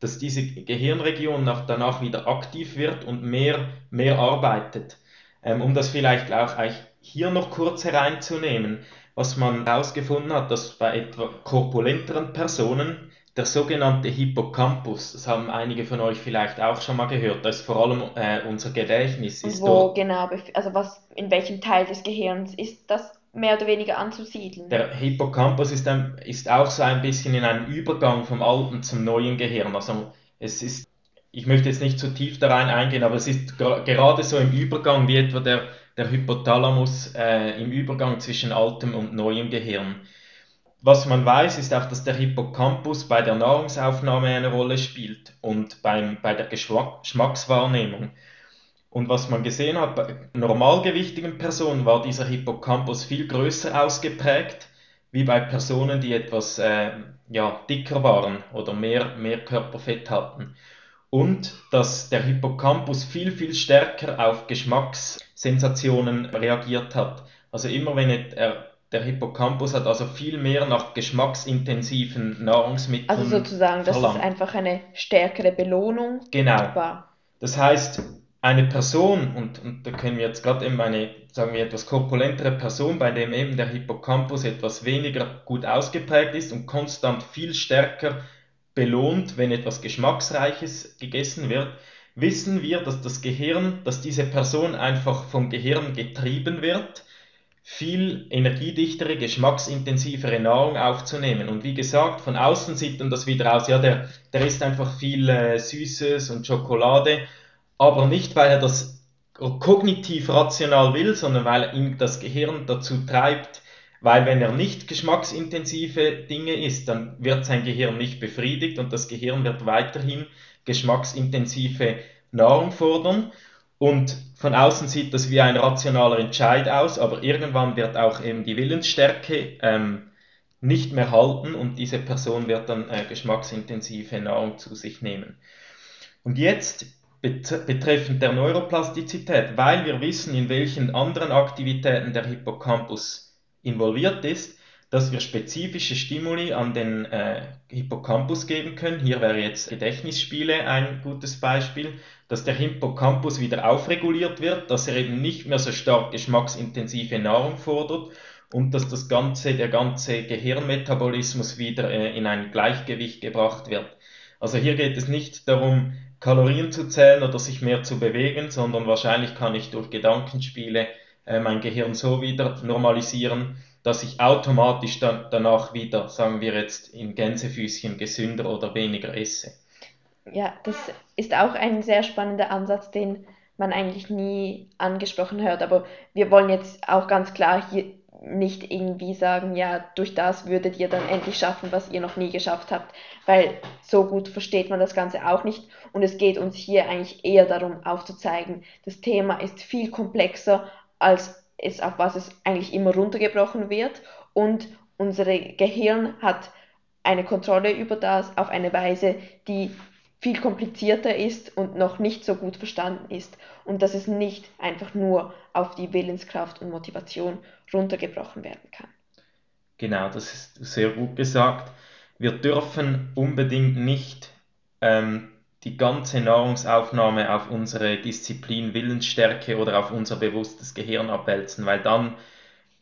dass diese Gehirnregion danach wieder aktiv wird und mehr, mehr arbeitet. Ähm, um das vielleicht auch hier noch kurz hereinzunehmen, was man herausgefunden hat, dass bei etwa korpulenteren Personen der sogenannte Hippocampus, das haben einige von euch vielleicht auch schon mal gehört, das ist vor allem äh, unser Gedächtnis. Und wo dort, genau, also was, in welchem Teil des Gehirns ist das mehr oder weniger anzusiedeln? Der Hippocampus ist, ein, ist auch so ein bisschen in einem Übergang vom alten zum neuen Gehirn. Also es ist, ich möchte jetzt nicht zu tief da rein eingehen, aber es ist gerade so im Übergang wie etwa der, der Hypothalamus äh, im Übergang zwischen altem und neuem Gehirn. Was man weiß, ist auch, dass der Hippocampus bei der Nahrungsaufnahme eine Rolle spielt und beim, bei der Geschmackswahrnehmung. Und was man gesehen hat, bei normalgewichtigen Personen war dieser Hippocampus viel größer ausgeprägt, wie bei Personen, die etwas äh, ja, dicker waren oder mehr, mehr Körperfett hatten. Und dass der Hippocampus viel, viel stärker auf Geschmackssensationen reagiert hat. Also immer wenn er der Hippocampus hat also viel mehr nach geschmacksintensiven Nahrungsmitteln. Also sozusagen, verlangt. es einfach eine stärkere Belohnung genau. war. Das heißt, eine Person, und, und da können wir jetzt gerade eben eine, sagen wir, etwas korpulentere Person, bei dem eben der Hippocampus etwas weniger gut ausgeprägt ist und konstant viel stärker belohnt, wenn etwas Geschmacksreiches gegessen wird, wissen wir, dass das Gehirn, dass diese Person einfach vom Gehirn getrieben wird viel energiedichtere, geschmacksintensivere Nahrung aufzunehmen. Und wie gesagt, von außen sieht man das wieder aus, ja, der, der isst einfach viel äh, Süßes und Schokolade, aber nicht, weil er das kognitiv rational will, sondern weil ihn das Gehirn dazu treibt, weil wenn er nicht geschmacksintensive Dinge isst, dann wird sein Gehirn nicht befriedigt und das Gehirn wird weiterhin geschmacksintensive Nahrung fordern. Und von außen sieht das wie ein rationaler Entscheid aus, aber irgendwann wird auch eben die Willensstärke ähm, nicht mehr halten und diese Person wird dann äh, geschmacksintensive Nahrung zu sich nehmen. Und jetzt betreffend der Neuroplastizität, weil wir wissen, in welchen anderen Aktivitäten der Hippocampus involviert ist, dass wir spezifische Stimuli an den äh, Hippocampus geben können. Hier wäre jetzt Gedächtnisspiele ein gutes Beispiel, dass der Hippocampus wieder aufreguliert wird, dass er eben nicht mehr so stark geschmacksintensive Nahrung fordert und dass das ganze, der ganze Gehirnmetabolismus wieder äh, in ein Gleichgewicht gebracht wird. Also hier geht es nicht darum, Kalorien zu zählen oder sich mehr zu bewegen, sondern wahrscheinlich kann ich durch Gedankenspiele äh, mein Gehirn so wieder normalisieren, dass ich automatisch dann danach wieder, sagen wir jetzt in Gänsefüßchen, gesünder oder weniger esse. Ja, das ist auch ein sehr spannender Ansatz, den man eigentlich nie angesprochen hört. Aber wir wollen jetzt auch ganz klar hier nicht irgendwie sagen, ja, durch das würdet ihr dann endlich schaffen, was ihr noch nie geschafft habt, weil so gut versteht man das Ganze auch nicht. Und es geht uns hier eigentlich eher darum aufzuzeigen, das Thema ist viel komplexer als ist, auf was es eigentlich immer runtergebrochen wird. Und unser Gehirn hat eine Kontrolle über das auf eine Weise, die viel komplizierter ist und noch nicht so gut verstanden ist. Und dass es nicht einfach nur auf die Willenskraft und Motivation runtergebrochen werden kann. Genau, das ist sehr gut gesagt. Wir dürfen unbedingt nicht ähm, die ganze Nahrungsaufnahme auf unsere Disziplin Willensstärke oder auf unser bewusstes Gehirn abwälzen, weil dann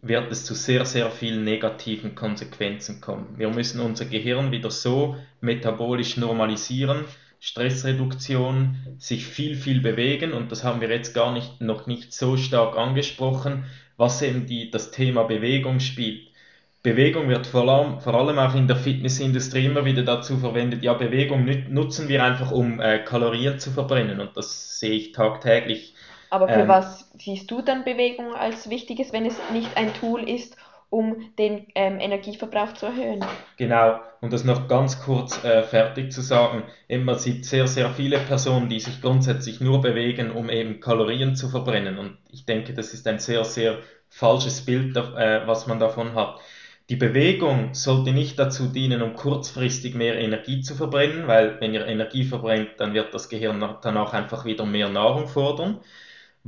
wird es zu sehr, sehr vielen negativen Konsequenzen kommen. Wir müssen unser Gehirn wieder so metabolisch normalisieren, Stressreduktion, sich viel, viel bewegen und das haben wir jetzt gar nicht, noch nicht so stark angesprochen, was eben die, das Thema Bewegung spielt. Bewegung wird vor allem, vor allem auch in der Fitnessindustrie immer wieder dazu verwendet. Ja, Bewegung nutzen wir einfach, um äh, Kalorien zu verbrennen und das sehe ich tagtäglich. Aber für ähm, was siehst du dann Bewegung als wichtiges, wenn es nicht ein Tool ist, um den ähm, Energieverbrauch zu erhöhen? Genau, und das noch ganz kurz äh, fertig zu sagen. Man sieht sehr, sehr viele Personen, die sich grundsätzlich nur bewegen, um eben Kalorien zu verbrennen. Und ich denke, das ist ein sehr, sehr falsches Bild, äh, was man davon hat. Die Bewegung sollte nicht dazu dienen, um kurzfristig mehr Energie zu verbrennen, weil wenn ihr Energie verbrennt, dann wird das Gehirn danach einfach wieder mehr Nahrung fordern.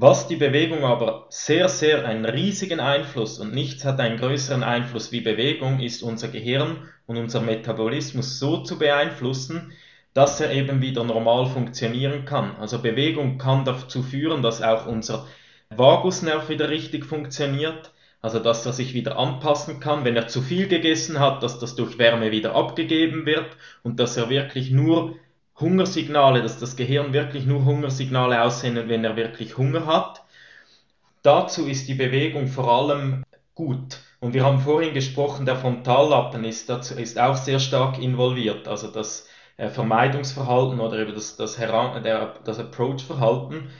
Was die Bewegung aber sehr, sehr einen riesigen Einfluss und nichts hat einen größeren Einfluss wie Bewegung, ist unser Gehirn und unser Metabolismus so zu beeinflussen, dass er eben wieder normal funktionieren kann. Also Bewegung kann dazu führen, dass auch unser Vagusnerv wieder richtig funktioniert, also dass er sich wieder anpassen kann, wenn er zu viel gegessen hat, dass das durch Wärme wieder abgegeben wird und dass er wirklich nur Hungersignale, dass das Gehirn wirklich nur Hungersignale aussendet, wenn er wirklich Hunger hat. Dazu ist die Bewegung vor allem gut. Und wir haben vorhin gesprochen, der Frontallappen ist, dazu, ist auch sehr stark involviert. Also das äh, Vermeidungsverhalten oder eben das, das, das Approach-Verhalten.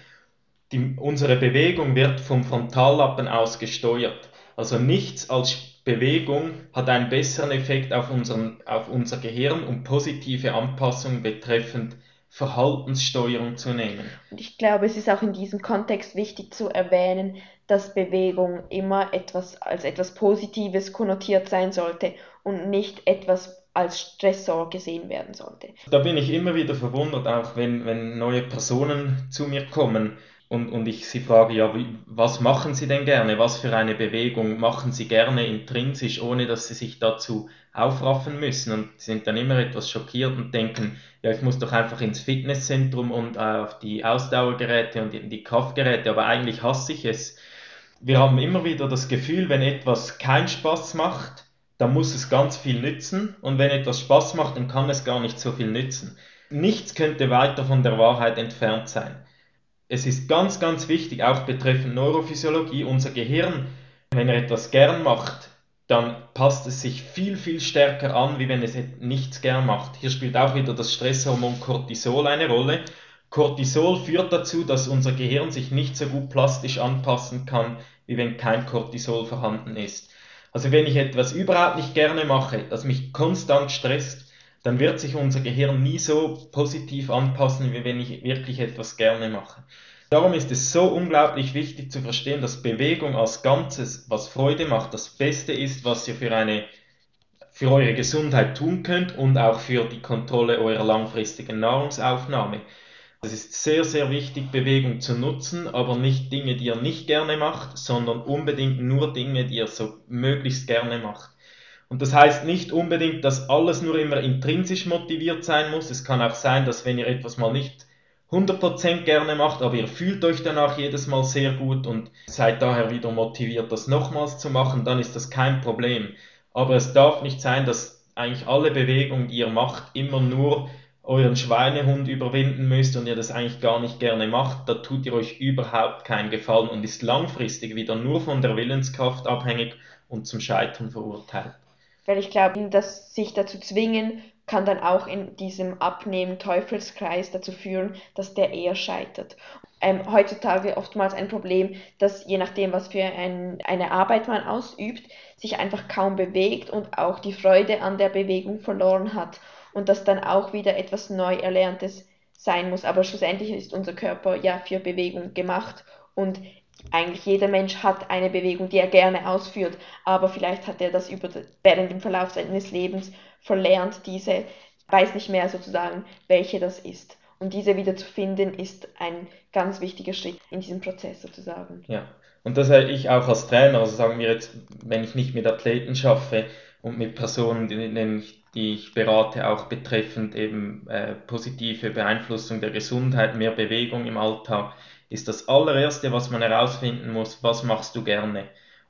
unsere Bewegung wird vom Frontallappen aus gesteuert. Also nichts als Bewegung hat einen besseren Effekt auf, unseren, auf unser Gehirn, um positive Anpassungen betreffend Verhaltenssteuerung zu nehmen. Und ich glaube, es ist auch in diesem Kontext wichtig zu erwähnen, dass Bewegung immer etwas als etwas Positives konnotiert sein sollte und nicht etwas als Stressor gesehen werden sollte. Da bin ich immer wieder verwundert, auch wenn, wenn neue Personen zu mir kommen und, und ich sie frage, ja, wie, was machen Sie denn gerne? Was für eine Bewegung machen Sie gerne intrinsisch, ohne dass Sie sich dazu aufraffen müssen? Und sind dann immer etwas schockiert und denken, ja, ich muss doch einfach ins Fitnesszentrum und auf die Ausdauergeräte und die Kraftgeräte, aber eigentlich hasse ich es. Wir haben immer wieder das Gefühl, wenn etwas keinen Spaß macht, dann muss es ganz viel nützen und wenn etwas Spaß macht, dann kann es gar nicht so viel nützen. Nichts könnte weiter von der Wahrheit entfernt sein es ist ganz, ganz wichtig, auch betreffend Neurophysiologie, unser Gehirn, wenn er etwas gern macht, dann passt es sich viel, viel stärker an, wie wenn es nichts gern macht. Hier spielt auch wieder das Stresshormon Cortisol eine Rolle. Cortisol führt dazu, dass unser Gehirn sich nicht so gut plastisch anpassen kann, wie wenn kein Cortisol vorhanden ist. Also wenn ich etwas überhaupt nicht gerne mache, das mich konstant stresst, dann wird sich unser Gehirn nie so positiv anpassen, wie wenn ich wirklich etwas gerne mache. Darum ist es so unglaublich wichtig zu verstehen, dass Bewegung als Ganzes, was Freude macht, das Beste ist, was ihr für eine für eure Gesundheit tun könnt und auch für die Kontrolle eurer langfristigen Nahrungsaufnahme. Es ist sehr, sehr wichtig, Bewegung zu nutzen, aber nicht Dinge, die ihr nicht gerne macht, sondern unbedingt nur Dinge, die ihr so möglichst gerne macht. Und das heißt nicht unbedingt, dass alles nur immer intrinsisch motiviert sein muss. Es kann auch sein, dass wenn ihr etwas mal nicht 100% gerne macht, aber ihr fühlt euch danach jedes Mal sehr gut und seid daher wieder motiviert, das nochmals zu machen, dann ist das kein Problem. Aber es darf nicht sein, dass eigentlich alle Bewegungen, die ihr macht, immer nur euren Schweinehund überwinden müsst und ihr das eigentlich gar nicht gerne macht, da tut ihr euch überhaupt keinen Gefallen und ist langfristig wieder nur von der Willenskraft abhängig und zum Scheitern verurteilt. Weil ich glaube, dass sich dazu zwingen, kann dann auch in diesem Abnehmen-Teufelskreis dazu führen, dass der eher scheitert. Ähm, heutzutage oftmals ein Problem, dass je nachdem, was für ein, eine Arbeit man ausübt, sich einfach kaum bewegt und auch die Freude an der Bewegung verloren hat und das dann auch wieder etwas neu Erlerntes sein muss. Aber schlussendlich ist unser Körper ja für Bewegung gemacht und eigentlich jeder Mensch hat eine Bewegung, die er gerne ausführt, aber vielleicht hat er das über, während dem Verlauf seines Lebens verlernt, diese, weiß nicht mehr sozusagen, welche das ist. Und diese wieder zu finden, ist ein ganz wichtiger Schritt in diesem Prozess sozusagen. Ja, und das habe ich auch als Trainer, also sagen wir jetzt, wenn ich nicht mit Athleten schaffe und mit Personen, die, die ich berate, auch betreffend eben äh, positive Beeinflussung der Gesundheit, mehr Bewegung im Alltag, ist das allererste, was man herausfinden muss, was machst du gerne?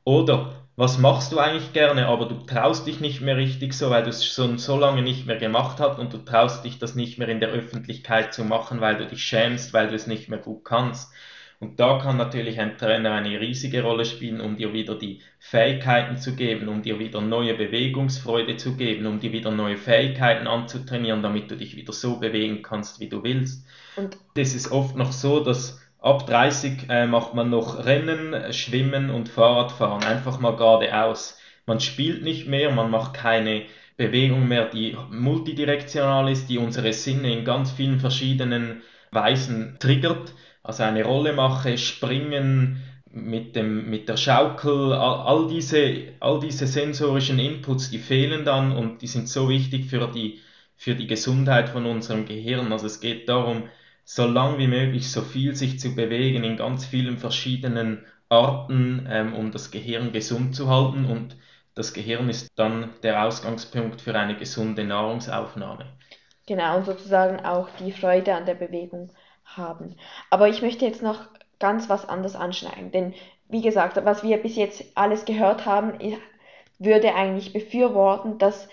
Oder was machst du eigentlich gerne, aber du traust dich nicht mehr richtig so, weil du es schon so lange nicht mehr gemacht hast und du traust dich das nicht mehr in der Öffentlichkeit zu machen, weil du dich schämst, weil du es nicht mehr gut kannst. Und da kann natürlich ein Trainer eine riesige Rolle spielen, um dir wieder die Fähigkeiten zu geben, um dir wieder neue Bewegungsfreude zu geben, um dir wieder neue Fähigkeiten anzutrainieren, damit du dich wieder so bewegen kannst, wie du willst. Und das ist oft noch so, dass Ab 30 äh, macht man noch Rennen, Schwimmen und Fahrradfahren, einfach mal geradeaus. Man spielt nicht mehr, man macht keine Bewegung mehr, die multidirektional ist, die unsere Sinne in ganz vielen verschiedenen Weisen triggert. Also eine Rolle mache, springen, mit, dem, mit der Schaukel, all, all, diese, all diese sensorischen Inputs, die fehlen dann und die sind so wichtig für die, für die Gesundheit von unserem Gehirn. Also es geht darum, so lang wie möglich, so viel sich zu bewegen in ganz vielen verschiedenen Arten, ähm, um das Gehirn gesund zu halten. Und das Gehirn ist dann der Ausgangspunkt für eine gesunde Nahrungsaufnahme. Genau, und sozusagen auch die Freude an der Bewegung haben. Aber ich möchte jetzt noch ganz was anderes anschneiden, denn wie gesagt, was wir bis jetzt alles gehört haben, würde eigentlich befürworten, dass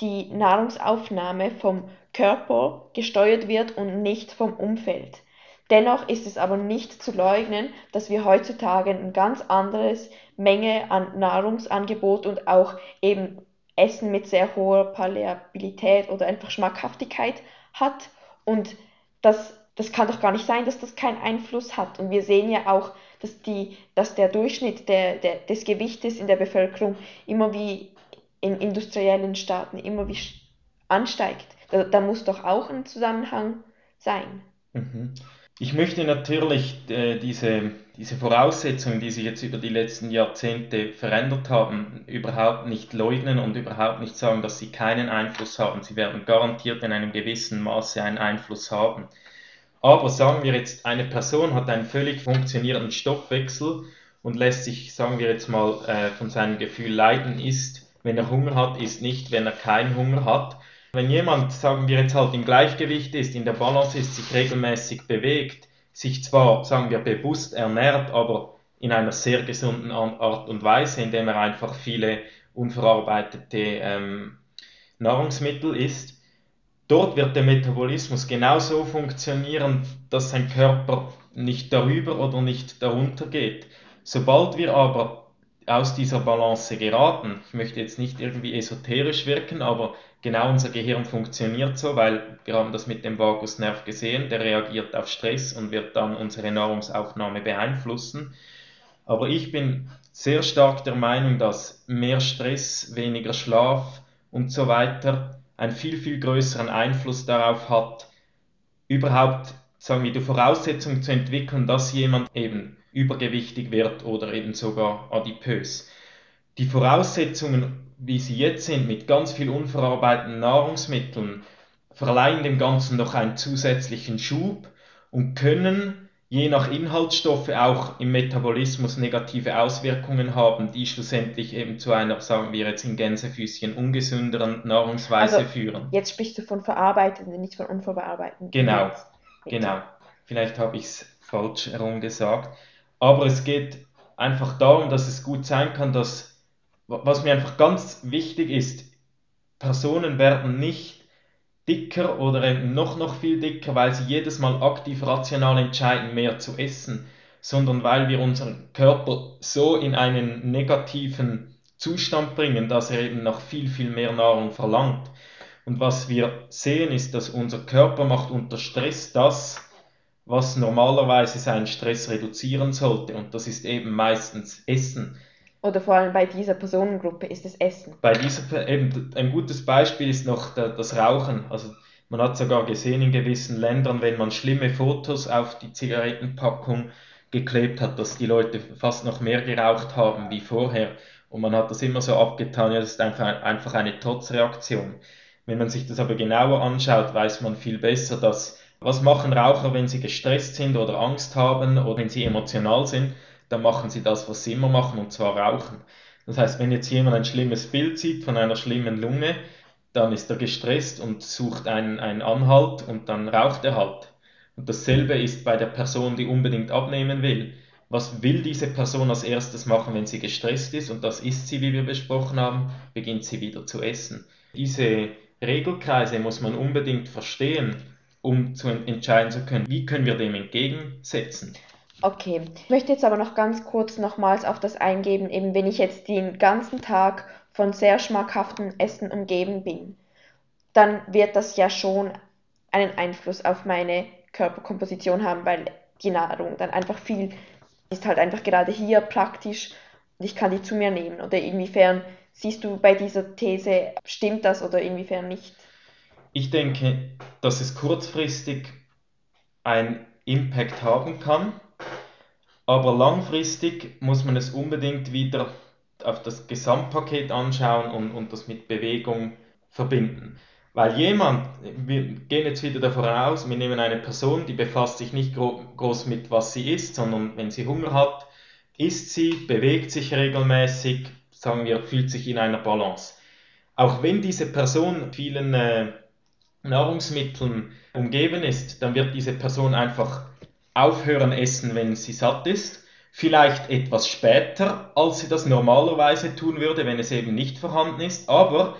die Nahrungsaufnahme vom Körper gesteuert wird und nicht vom Umfeld. Dennoch ist es aber nicht zu leugnen, dass wir heutzutage ein ganz anderes Menge an Nahrungsangebot und auch eben Essen mit sehr hoher Paläabilität oder einfach Schmackhaftigkeit hat. Und das, das kann doch gar nicht sein, dass das keinen Einfluss hat. Und wir sehen ja auch, dass, die, dass der Durchschnitt der, der, des Gewichtes in der Bevölkerung immer wie in industriellen Staaten immer wie ansteigt. Da, da muss doch auch ein Zusammenhang sein. Mhm. Ich möchte natürlich äh, diese, diese Voraussetzungen, die sich jetzt über die letzten Jahrzehnte verändert haben, überhaupt nicht leugnen und überhaupt nicht sagen, dass sie keinen Einfluss haben. Sie werden garantiert in einem gewissen Maße einen Einfluss haben. Aber sagen wir jetzt, eine Person hat einen völlig funktionierenden Stoffwechsel und lässt sich, sagen wir jetzt mal, äh, von seinem Gefühl leiten, ist, wenn er Hunger hat, ist nicht, wenn er keinen Hunger hat wenn jemand, sagen wir jetzt halt im Gleichgewicht ist, in der Balance ist, sich regelmäßig bewegt, sich zwar, sagen wir, bewusst ernährt, aber in einer sehr gesunden Art und Weise, indem er einfach viele unverarbeitete ähm, Nahrungsmittel isst, dort wird der Metabolismus genauso funktionieren, dass sein Körper nicht darüber oder nicht darunter geht. Sobald wir aber aus dieser Balance geraten, ich möchte jetzt nicht irgendwie esoterisch wirken, aber genau unser Gehirn funktioniert so, weil wir haben das mit dem Vagusnerv gesehen, der reagiert auf Stress und wird dann unsere Nahrungsaufnahme beeinflussen. Aber ich bin sehr stark der Meinung, dass mehr Stress, weniger Schlaf und so weiter einen viel, viel größeren Einfluss darauf hat, überhaupt, sagen wir, die Voraussetzung zu entwickeln, dass jemand eben übergewichtig wird oder eben sogar adipös. Die Voraussetzungen wie sie jetzt sind, mit ganz viel unverarbeiteten Nahrungsmitteln, verleihen dem Ganzen noch einen zusätzlichen Schub und können je nach Inhaltsstoffe auch im Metabolismus negative Auswirkungen haben, die schlussendlich eben zu einer, sagen wir jetzt in Gänsefüßchen, ungesünderen Nahrungsweise Also führen. jetzt sprichst du von verarbeitenden, nicht von unverarbeitenden Genau, genau. Vielleicht habe ich es falsch herum gesagt. Aber es geht einfach darum, dass es gut sein kann, dass, was mir einfach ganz wichtig ist, Personen werden nicht dicker oder eben noch, noch viel dicker, weil sie jedes Mal aktiv rational entscheiden, mehr zu essen, sondern weil wir unseren Körper so in einen negativen Zustand bringen, dass er eben nach viel, viel mehr Nahrung verlangt. Und was wir sehen, ist, dass unser Körper macht unter Stress das, was normalerweise seinen Stress reduzieren sollte. Und das ist eben meistens Essen. Oder vor allem bei dieser Personengruppe ist es Essen. Bei dieser, eben, ein gutes Beispiel ist noch das Rauchen. Also man hat sogar gesehen in gewissen Ländern, wenn man schlimme Fotos auf die Zigarettenpackung geklebt hat, dass die Leute fast noch mehr geraucht haben wie vorher. Und man hat das immer so abgetan, ja, das ist einfach, einfach eine Trotzreaktion. Wenn man sich das aber genauer anschaut, weiß man viel besser, dass was machen Raucher, wenn sie gestresst sind oder Angst haben oder wenn sie emotional sind? Dann machen sie das, was sie immer machen, und zwar rauchen. Das heißt, wenn jetzt jemand ein schlimmes Bild sieht von einer schlimmen Lunge, dann ist er gestresst und sucht einen, einen Anhalt und dann raucht er halt. Und dasselbe ist bei der Person, die unbedingt abnehmen will. Was will diese Person als erstes machen, wenn sie gestresst ist? Und das ist sie, wie wir besprochen haben, beginnt sie wieder zu essen. Diese Regelkreise muss man unbedingt verstehen, um zu entscheiden zu können, wie können wir dem entgegensetzen. Okay, ich möchte jetzt aber noch ganz kurz nochmals auf das eingehen, eben wenn ich jetzt den ganzen Tag von sehr schmackhaftem Essen umgeben bin, dann wird das ja schon einen Einfluss auf meine Körperkomposition haben, weil die Nahrung dann einfach viel ist halt einfach gerade hier praktisch und ich kann die zu mir nehmen. Oder inwiefern siehst du bei dieser These, stimmt das oder inwiefern nicht? Ich denke, dass es kurzfristig einen Impact haben kann, aber langfristig muss man es unbedingt wieder auf das Gesamtpaket anschauen und, und das mit Bewegung verbinden. Weil jemand, wir gehen jetzt wieder davon aus, wir nehmen eine Person, die befasst sich nicht groß mit, was sie isst, sondern wenn sie Hunger hat, isst sie, bewegt sich regelmäßig, sagen wir, fühlt sich in einer Balance. Auch wenn diese Person vielen äh, Nahrungsmitteln umgeben ist, dann wird diese Person einfach aufhören essen, wenn sie satt ist. Vielleicht etwas später, als sie das normalerweise tun würde, wenn es eben nicht vorhanden ist. Aber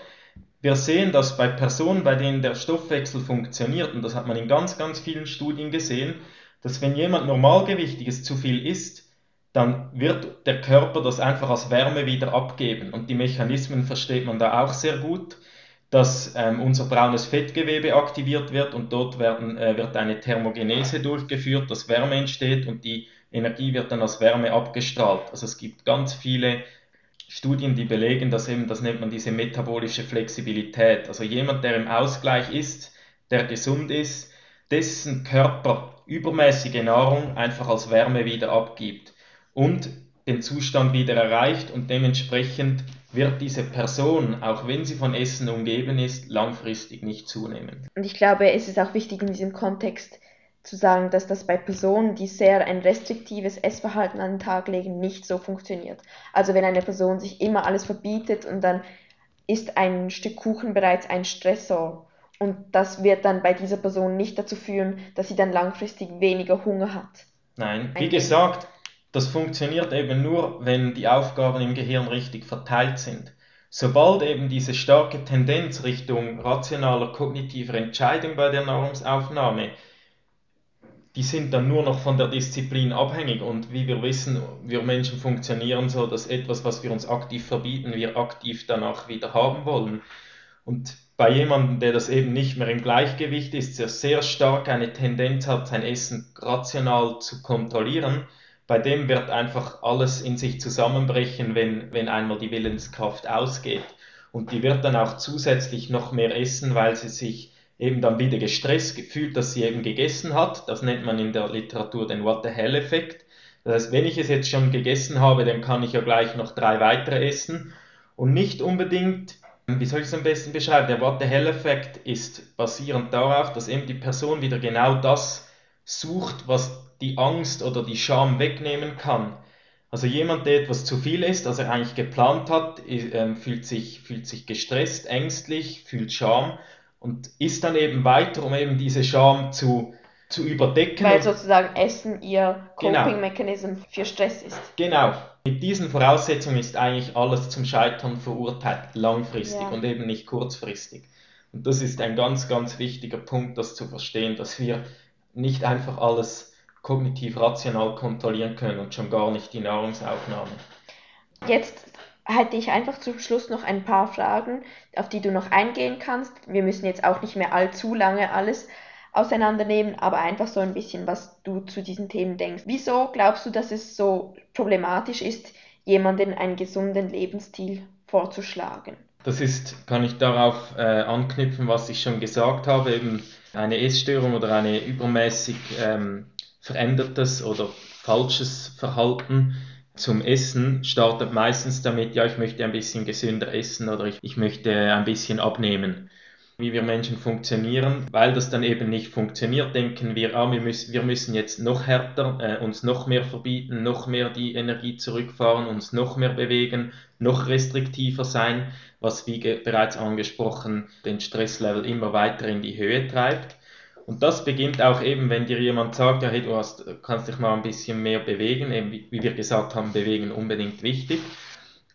wir sehen, dass bei Personen, bei denen der Stoffwechsel funktioniert, und das hat man in ganz, ganz vielen Studien gesehen, dass wenn jemand Normalgewichtiges zu viel isst, dann wird der Körper das einfach als Wärme wieder abgeben. Und die Mechanismen versteht man da auch sehr gut dass ähm, unser braunes Fettgewebe aktiviert wird und dort werden, äh, wird eine Thermogenese durchgeführt, dass Wärme entsteht und die Energie wird dann als Wärme abgestrahlt. Also es gibt ganz viele Studien, die belegen, dass eben, das nennt man diese metabolische Flexibilität. Also jemand, der im Ausgleich ist, der gesund ist, dessen Körper übermäßige Nahrung einfach als Wärme wieder abgibt und den Zustand wieder erreicht und dementsprechend wird diese Person, auch wenn sie von Essen umgeben ist, langfristig nicht zunehmen. Und ich glaube, es ist auch wichtig in diesem Kontext zu sagen, dass das bei Personen, die sehr ein restriktives Essverhalten an den Tag legen, nicht so funktioniert. Also wenn eine Person sich immer alles verbietet und dann ist ein Stück Kuchen bereits ein Stressor. Und das wird dann bei dieser Person nicht dazu führen, dass sie dann langfristig weniger Hunger hat. Nein, wie gesagt, das funktioniert eben nur, wenn die Aufgaben im Gehirn richtig verteilt sind. Sobald eben diese starke Tendenz Richtung rationaler kognitiver Entscheidung bei der Nahrungsaufnahme, die sind dann nur noch von der Disziplin abhängig und wie wir wissen, wir Menschen funktionieren so, dass etwas, was wir uns aktiv verbieten, wir aktiv danach wieder haben wollen. Und bei jemandem, der das eben nicht mehr im Gleichgewicht ist, der sehr stark eine Tendenz hat, sein Essen rational zu kontrollieren, bei dem wird einfach alles in sich zusammenbrechen, wenn, wenn einmal die Willenskraft ausgeht. Und die wird dann auch zusätzlich noch mehr essen, weil sie sich eben dann wieder gestresst fühlt, dass sie eben gegessen hat. Das nennt man in der Literatur den What the Hell-Effekt. Das heißt, wenn ich es jetzt schon gegessen habe, dann kann ich ja gleich noch drei weitere essen. Und nicht unbedingt, wie soll ich es am besten beschreiben, der What the Hell-Effekt ist basierend darauf, dass eben die Person wieder genau das sucht, was die Angst oder die Scham wegnehmen kann. Also jemand, der etwas zu viel ist, als er eigentlich geplant hat, äh, fühlt, sich, fühlt sich gestresst, ängstlich, fühlt Scham und isst dann eben weiter, um eben diese Scham zu, zu überdecken. Weil sozusagen Essen ihr genau. Coping-Mechanism genau. für Stress ist. Genau. Mit diesen Voraussetzungen ist eigentlich alles zum Scheitern verurteilt, langfristig ja. und eben nicht kurzfristig. Und das ist ein ganz, ganz wichtiger Punkt, das zu verstehen, dass wir nicht einfach alles kognitiv rational kontrollieren können und schon gar nicht die Nahrungsaufnahme. Jetzt hätte ich einfach zum Schluss noch ein paar Fragen, auf die du noch eingehen kannst. Wir müssen jetzt auch nicht mehr allzu lange alles auseinandernehmen, aber einfach so ein bisschen, was du zu diesen Themen denkst. Wieso glaubst du, dass es so problematisch ist, jemanden einen gesunden Lebensstil vorzuschlagen? Das ist, kann ich darauf äh, anknüpfen, was ich schon gesagt habe, eben eine Essstörung oder eine übermäßig ähm, verändertes oder falsches Verhalten zum Essen startet meistens damit, ja, ich möchte ein bisschen gesünder essen oder ich, ich möchte ein bisschen abnehmen. Wie wir Menschen funktionieren, weil das dann eben nicht funktioniert, denken wir, ah, wir, müssen, wir müssen jetzt noch härter, äh, uns noch mehr verbieten, noch mehr die Energie zurückfahren, uns noch mehr bewegen, noch restriktiver sein, was wie bereits angesprochen den Stresslevel immer weiter in die Höhe treibt. Und das beginnt auch eben, wenn dir jemand sagt, ja, hey, du hast, kannst dich mal ein bisschen mehr bewegen, eben wie, wir gesagt haben, bewegen unbedingt wichtig.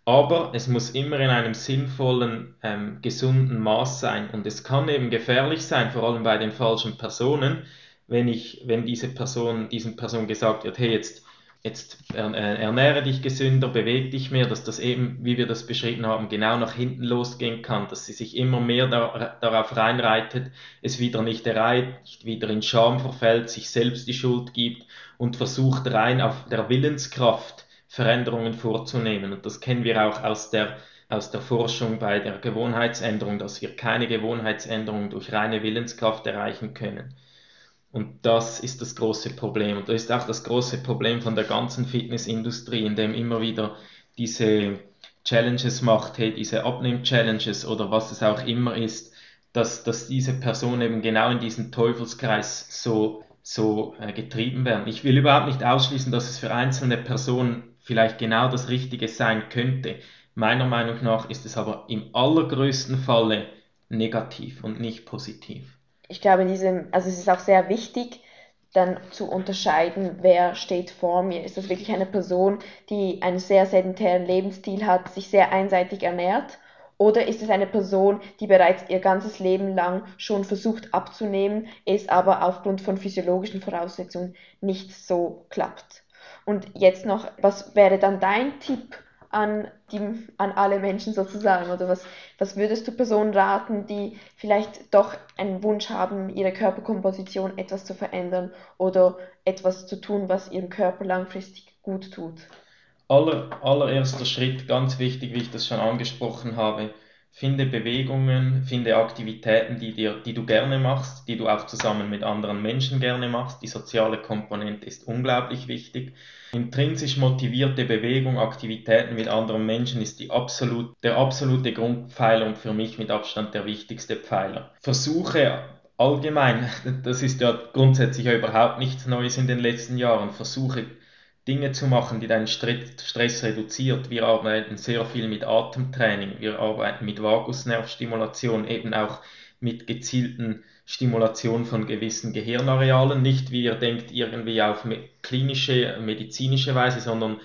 Aber es muss immer in einem sinnvollen, ähm, gesunden Maß sein. Und es kann eben gefährlich sein, vor allem bei den falschen Personen, wenn ich, wenn diese Person, diesen Person gesagt wird, hey, jetzt jetzt äh, ernähre dich gesünder, bewege dich mehr, dass das eben, wie wir das beschrieben haben, genau nach hinten losgehen kann, dass sie sich immer mehr da, darauf reinreitet, es wieder nicht erreicht, wieder in Scham verfällt, sich selbst die Schuld gibt und versucht rein auf der Willenskraft Veränderungen vorzunehmen. Und das kennen wir auch aus der, aus der Forschung bei der Gewohnheitsänderung, dass wir keine Gewohnheitsänderung durch reine Willenskraft erreichen können. Und das ist das große Problem. Und das ist auch das große Problem von der ganzen Fitnessindustrie, in dem immer wieder diese Challenges macht, hey, diese Abnehm-Challenges oder was es auch immer ist, dass, dass diese Personen eben genau in diesen Teufelskreis so, so äh, getrieben werden. Ich will überhaupt nicht ausschließen, dass es für einzelne Personen vielleicht genau das Richtige sein könnte. Meiner Meinung nach ist es aber im allergrößten Falle negativ und nicht positiv ich glaube, in diesem, also es ist auch sehr wichtig, dann zu unterscheiden, wer steht vor mir. Ist das wirklich eine Person, die einen sehr sedentären Lebensstil hat, sich sehr einseitig ernährt? Oder ist es eine Person, die bereits ihr ganzes Leben lang schon versucht abzunehmen, es aber aufgrund von physiologischen Voraussetzungen nicht so klappt? Und jetzt noch, was wäre dann dein Tipp an, die, an alle Menschen sozusagen? Oder was, was würdest du Personen raten, die vielleicht doch einen Wunsch haben, ihre Körperkomposition etwas zu verändern oder etwas zu tun, was ihrem Körper langfristig gut tut? Aller, allererster Schritt, ganz wichtig, wie ich das schon angesprochen habe, finde Bewegungen, finde Aktivitäten, die, dir, die du gerne machst, die du auch zusammen mit anderen Menschen gerne machst. Die soziale Komponente ist unglaublich wichtig. Intrinsisch motivierte Bewegung, Aktivitäten mit anderen Menschen ist die absolut, der absolute Grundpfeiler und für mich mit Abstand der wichtigste Pfeiler. Versuche allgemein, das ist ja grundsätzlich überhaupt nichts Neues in den letzten Jahren, versuche Dinge zu machen, die deinen Stress reduziert. Wir arbeiten sehr viel mit Atemtraining, wir arbeiten mit Vagusnervstimulation, eben auch mit gezielten Stimulation von gewissen Gehirnarealen, nicht wie ihr denkt irgendwie auf klinische, medizinische Weise, sondern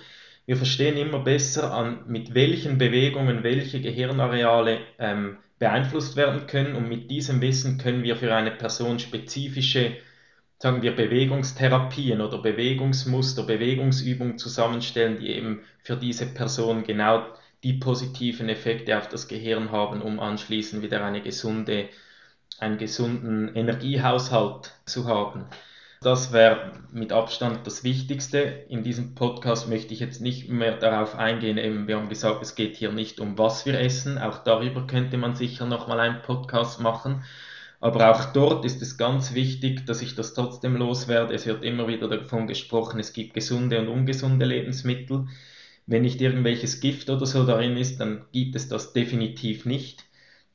wir verstehen immer besser an, mit welchen Bewegungen welche Gehirnareale ähm, beeinflusst werden können. Und mit diesem Wissen können wir für eine Person spezifische sagen wir, Bewegungstherapien oder Bewegungsmuster, Bewegungsübungen zusammenstellen, die eben für diese Person genau die positiven Effekte auf das Gehirn haben, um anschließend wieder eine gesunde, einen gesunden Energiehaushalt zu haben. Das wäre mit Abstand das Wichtigste. In diesem Podcast möchte ich jetzt nicht mehr darauf eingehen. Eben, wir haben gesagt, es geht hier nicht um was wir essen. Auch darüber könnte man sicher nochmal einen Podcast machen. Aber auch dort ist es ganz wichtig, dass ich das trotzdem loswerde. Es wird immer wieder davon gesprochen, es gibt gesunde und ungesunde Lebensmittel. Wenn nicht irgendwelches Gift oder so darin ist, dann gibt es das definitiv nicht.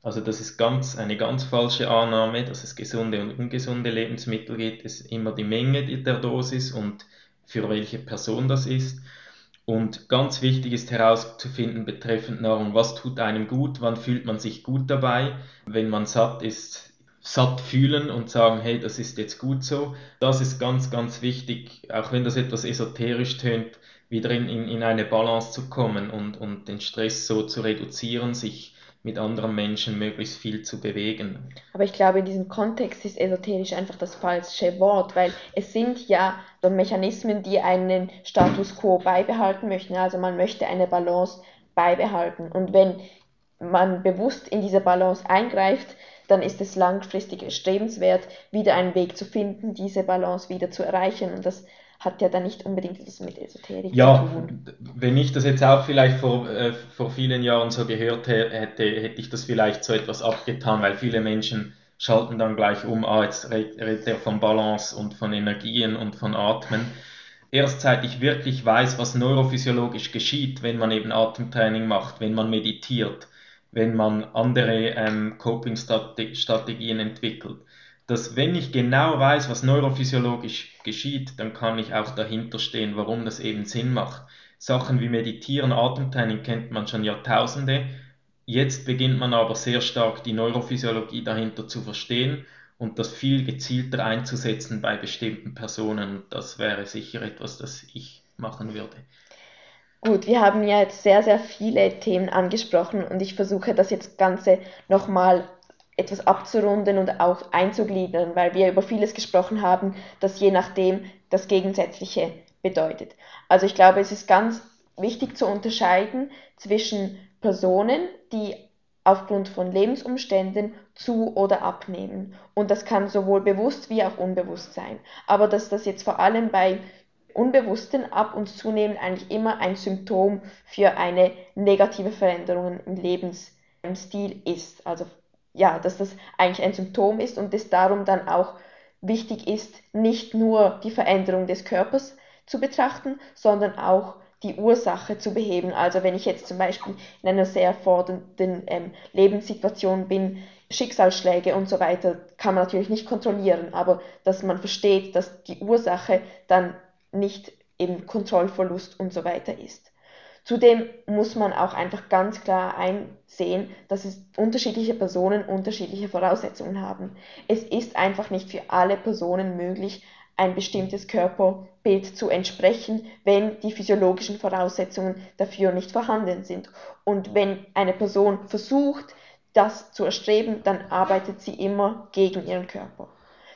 Also das ist ganz, eine ganz falsche Annahme, dass es gesunde und ungesunde Lebensmittel gibt. Es ist immer die Menge der Dosis und für welche Person das ist. Und ganz wichtig ist herauszufinden betreffend Nahrung, was tut einem gut, wann fühlt man sich gut dabei. Wenn man satt ist, satt fühlen und sagen, hey, das ist jetzt gut so. Das ist ganz, ganz wichtig, auch wenn das etwas esoterisch tönt, wieder in, in, in eine Balance zu kommen und, und den Stress so zu reduzieren, sich mit anderen Menschen möglichst viel zu bewegen. Aber ich glaube, in diesem Kontext ist esoterisch einfach das falsche Wort, weil es sind ja so Mechanismen, die einen Status quo beibehalten möchten. Also man möchte eine Balance beibehalten. Und wenn man bewusst in diese Balance eingreift, dann ist es langfristig erstrebenswert, wieder einen Weg zu finden, diese Balance wieder zu erreichen. Und das hat ja dann nicht unbedingt etwas mit Esoterik ja, zu tun. Wenn ich das jetzt auch vielleicht vor, äh, vor vielen Jahren so gehört hätte, hätte ich das vielleicht so etwas abgetan, weil viele Menschen schalten dann gleich um, ah, jetzt redet er von Balance und von Energien und von Atmen. Erst seit ich wirklich weiß, was neurophysiologisch geschieht, wenn man eben Atemtraining macht, wenn man meditiert, wenn man andere ähm, Coping-Strategien entwickelt, dass wenn ich genau weiß, was neurophysiologisch geschieht, dann kann ich auch dahinter stehen, warum das eben Sinn macht. Sachen wie Meditieren, Atemtraining kennt man schon Jahrtausende. Jetzt beginnt man aber sehr stark die Neurophysiologie dahinter zu verstehen und das viel gezielter einzusetzen bei bestimmten Personen. Das wäre sicher etwas, das ich machen würde. Gut, wir haben ja jetzt sehr, sehr viele Themen angesprochen und ich versuche das jetzt Ganze nochmal etwas abzurunden und auch einzugliedern, weil wir über vieles gesprochen haben, das je nachdem das Gegensätzliche bedeutet. Also ich glaube, es ist ganz wichtig zu unterscheiden zwischen Personen, die aufgrund von Lebensumständen zu oder abnehmen. Und das kann sowohl bewusst wie auch unbewusst sein. Aber dass das jetzt vor allem bei Unbewussten ab und zunehmen eigentlich immer ein Symptom für eine negative Veränderung im Lebensstil ist. Also ja, dass das eigentlich ein Symptom ist und es darum dann auch wichtig ist, nicht nur die Veränderung des Körpers zu betrachten, sondern auch die Ursache zu beheben. Also wenn ich jetzt zum Beispiel in einer sehr fordernden ähm, Lebenssituation bin, Schicksalsschläge und so weiter, kann man natürlich nicht kontrollieren, aber dass man versteht, dass die Ursache dann nicht eben Kontrollverlust und so weiter ist. Zudem muss man auch einfach ganz klar einsehen, dass es unterschiedliche Personen unterschiedliche Voraussetzungen haben. Es ist einfach nicht für alle Personen möglich, ein bestimmtes Körperbild zu entsprechen, wenn die physiologischen Voraussetzungen dafür nicht vorhanden sind. Und wenn eine Person versucht, das zu erstreben, dann arbeitet sie immer gegen ihren Körper.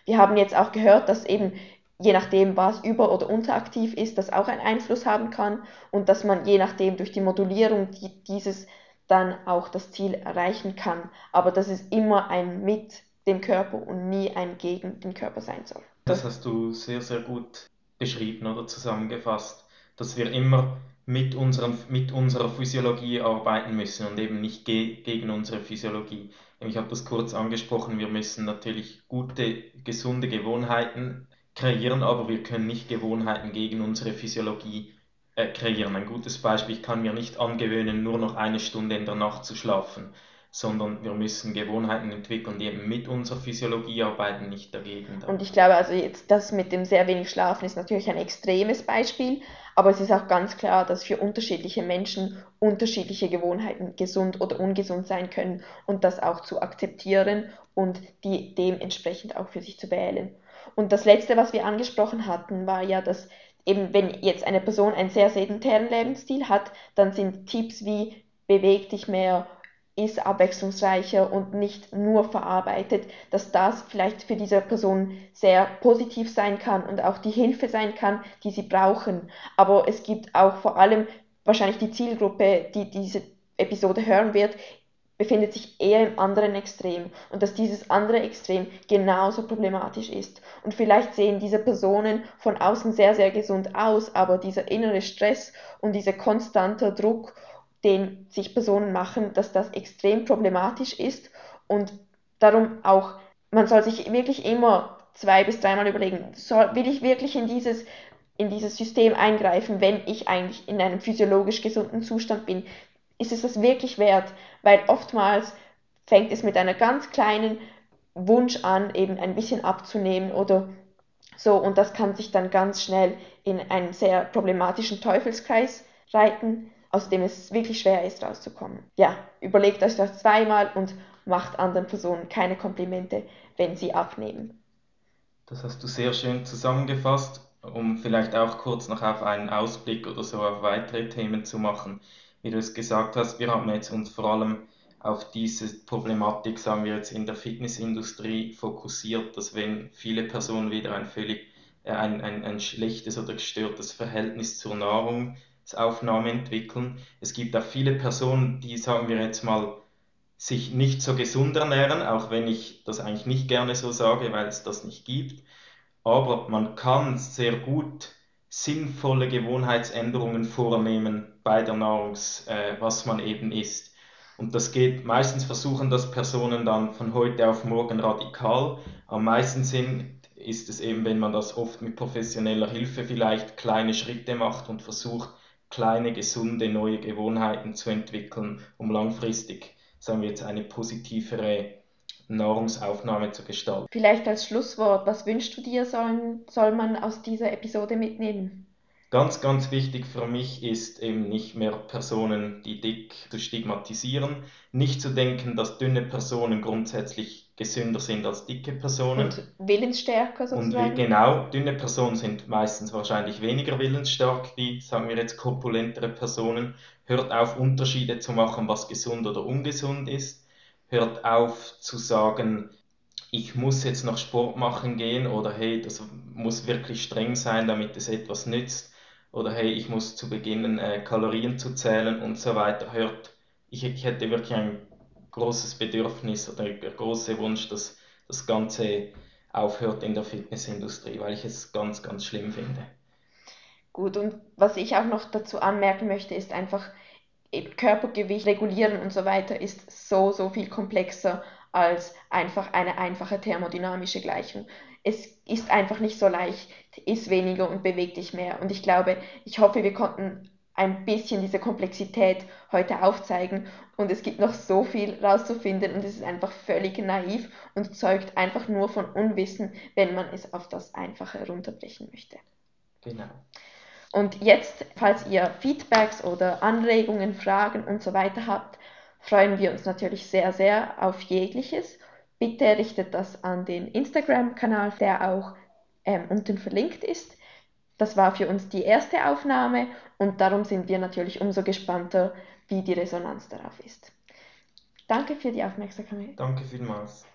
Wir haben jetzt auch gehört, dass eben je nachdem, was über- oder unteraktiv ist, das auch einen Einfluss haben kann und dass man je nachdem durch die Modulierung dieses dann auch das Ziel erreichen kann. Aber dass es immer ein mit dem Körper und nie ein gegen den Körper sein soll. Das hast du sehr, sehr gut beschrieben oder zusammengefasst, dass wir immer mit, unserem, mit unserer Physiologie arbeiten müssen und eben nicht ge gegen unsere Physiologie. Ich habe das kurz angesprochen, wir müssen natürlich gute, gesunde Gewohnheiten kreieren, aber wir können nicht Gewohnheiten gegen unsere Physiologie äh, kreieren. Ein gutes Beispiel, ich kann mir nicht angewöhnen, nur noch eine Stunde in der Nacht zu schlafen, sondern wir müssen Gewohnheiten entwickeln, die eben mit unserer Physiologie arbeiten, nicht dagegen. Und ich glaube, also jetzt das mit dem sehr wenig Schlafen ist natürlich ein extremes Beispiel, aber es ist auch ganz klar, dass für unterschiedliche Menschen unterschiedliche Gewohnheiten gesund oder ungesund sein können und das auch zu akzeptieren und die dementsprechend auch für sich zu wählen. Und das Letzte, was wir angesprochen hatten, war ja, dass eben wenn jetzt eine Person einen sehr sedentären Lebensstil hat, dann sind Tipps wie beweg dich mehr, ist abwechslungsreicher und nicht nur verarbeitet, dass das vielleicht für diese Person sehr positiv sein kann und auch die Hilfe sein kann, die sie brauchen. Aber es gibt auch vor allem wahrscheinlich die Zielgruppe, die diese Episode hören wird, befindet sich eher im anderen Extrem und dass dieses andere Extrem genauso problematisch ist. Und vielleicht sehen diese Personen von außen sehr, sehr gesund aus, aber dieser innere Stress und dieser konstante Druck, den sich Personen machen, dass das extrem problematisch ist und darum auch, man soll sich wirklich immer zwei bis dreimal überlegen, soll, will ich wirklich in dieses in dieses System eingreifen, wenn ich eigentlich in einem physiologisch gesunden Zustand bin? Ist es das wirklich wert? Weil oftmals fängt es mit einer ganz kleinen Wunsch an, eben ein bisschen abzunehmen oder so. Und das kann sich dann ganz schnell in einen sehr problematischen Teufelskreis reiten, aus dem es wirklich schwer ist, rauszukommen. Ja, überlegt euch das zweimal und macht anderen Personen keine Komplimente, wenn sie abnehmen. Das hast du sehr schön zusammengefasst, um vielleicht auch kurz noch auf einen Ausblick oder so auf weitere Themen zu machen. Wie du es gesagt hast, wir haben jetzt uns vor allem auf diese Problematik, sagen wir jetzt in der Fitnessindustrie, fokussiert, dass wenn viele Personen wieder ein völlig äh, ein, ein, ein schlechtes oder gestörtes Verhältnis zur Nahrungsaufnahme entwickeln. Es gibt auch viele Personen, die, sagen wir jetzt mal, sich nicht so gesund ernähren, auch wenn ich das eigentlich nicht gerne so sage, weil es das nicht gibt. Aber man kann sehr gut sinnvolle Gewohnheitsänderungen vornehmen bei der Nahrungs, äh, was man eben isst. Und das geht, meistens versuchen das Personen dann von heute auf morgen radikal. Am meisten Sinn ist es eben, wenn man das oft mit professioneller Hilfe vielleicht kleine Schritte macht und versucht, kleine, gesunde, neue Gewohnheiten zu entwickeln, um langfristig sagen wir jetzt, eine positivere Nahrungsaufnahme zu gestalten. Vielleicht als Schlusswort, was wünschst du dir, sollen, soll man aus dieser Episode mitnehmen? Ganz, ganz wichtig für mich ist eben nicht mehr Personen, die dick zu stigmatisieren, nicht zu denken, dass dünne Personen grundsätzlich gesünder sind als dicke Personen. Und willensstärker sozusagen. Und genau, dünne Personen sind meistens wahrscheinlich weniger willensstark wie, sagen wir jetzt, korpulentere Personen. Hört auf, Unterschiede zu machen, was gesund oder ungesund ist. Hört auf zu sagen, ich muss jetzt noch Sport machen gehen oder hey, das muss wirklich streng sein, damit es etwas nützt oder hey, ich muss zu beginnen äh, Kalorien zu zählen und so weiter, hört, ich, ich hätte wirklich ein großes Bedürfnis oder ein großer Wunsch, dass das Ganze aufhört in der Fitnessindustrie, weil ich es ganz, ganz schlimm finde. Gut, und was ich auch noch dazu anmerken möchte, ist einfach, Körpergewicht regulieren und so weiter ist so, so viel komplexer als einfach eine einfache thermodynamische Gleichung es ist einfach nicht so leicht, iss weniger und beweg dich mehr. Und ich glaube, ich hoffe, wir konnten ein bisschen diese Komplexität heute aufzeigen und es gibt noch so viel rauszufinden und es ist einfach völlig naiv und zeugt einfach nur von Unwissen, wenn man es auf das Einfache herunterbrechen möchte. Genau. Und jetzt, falls ihr Feedbacks oder Anregungen, Fragen und so weiter habt, freuen wir uns natürlich sehr, sehr auf jegliches Bitte richtet das an den Instagram-Kanal, der auch ähm, unten verlinkt ist. Das war für uns die erste Aufnahme und darum sind wir natürlich umso gespannter, wie die Resonanz darauf ist. Danke für die Aufmerksamkeit. Danke vielmals.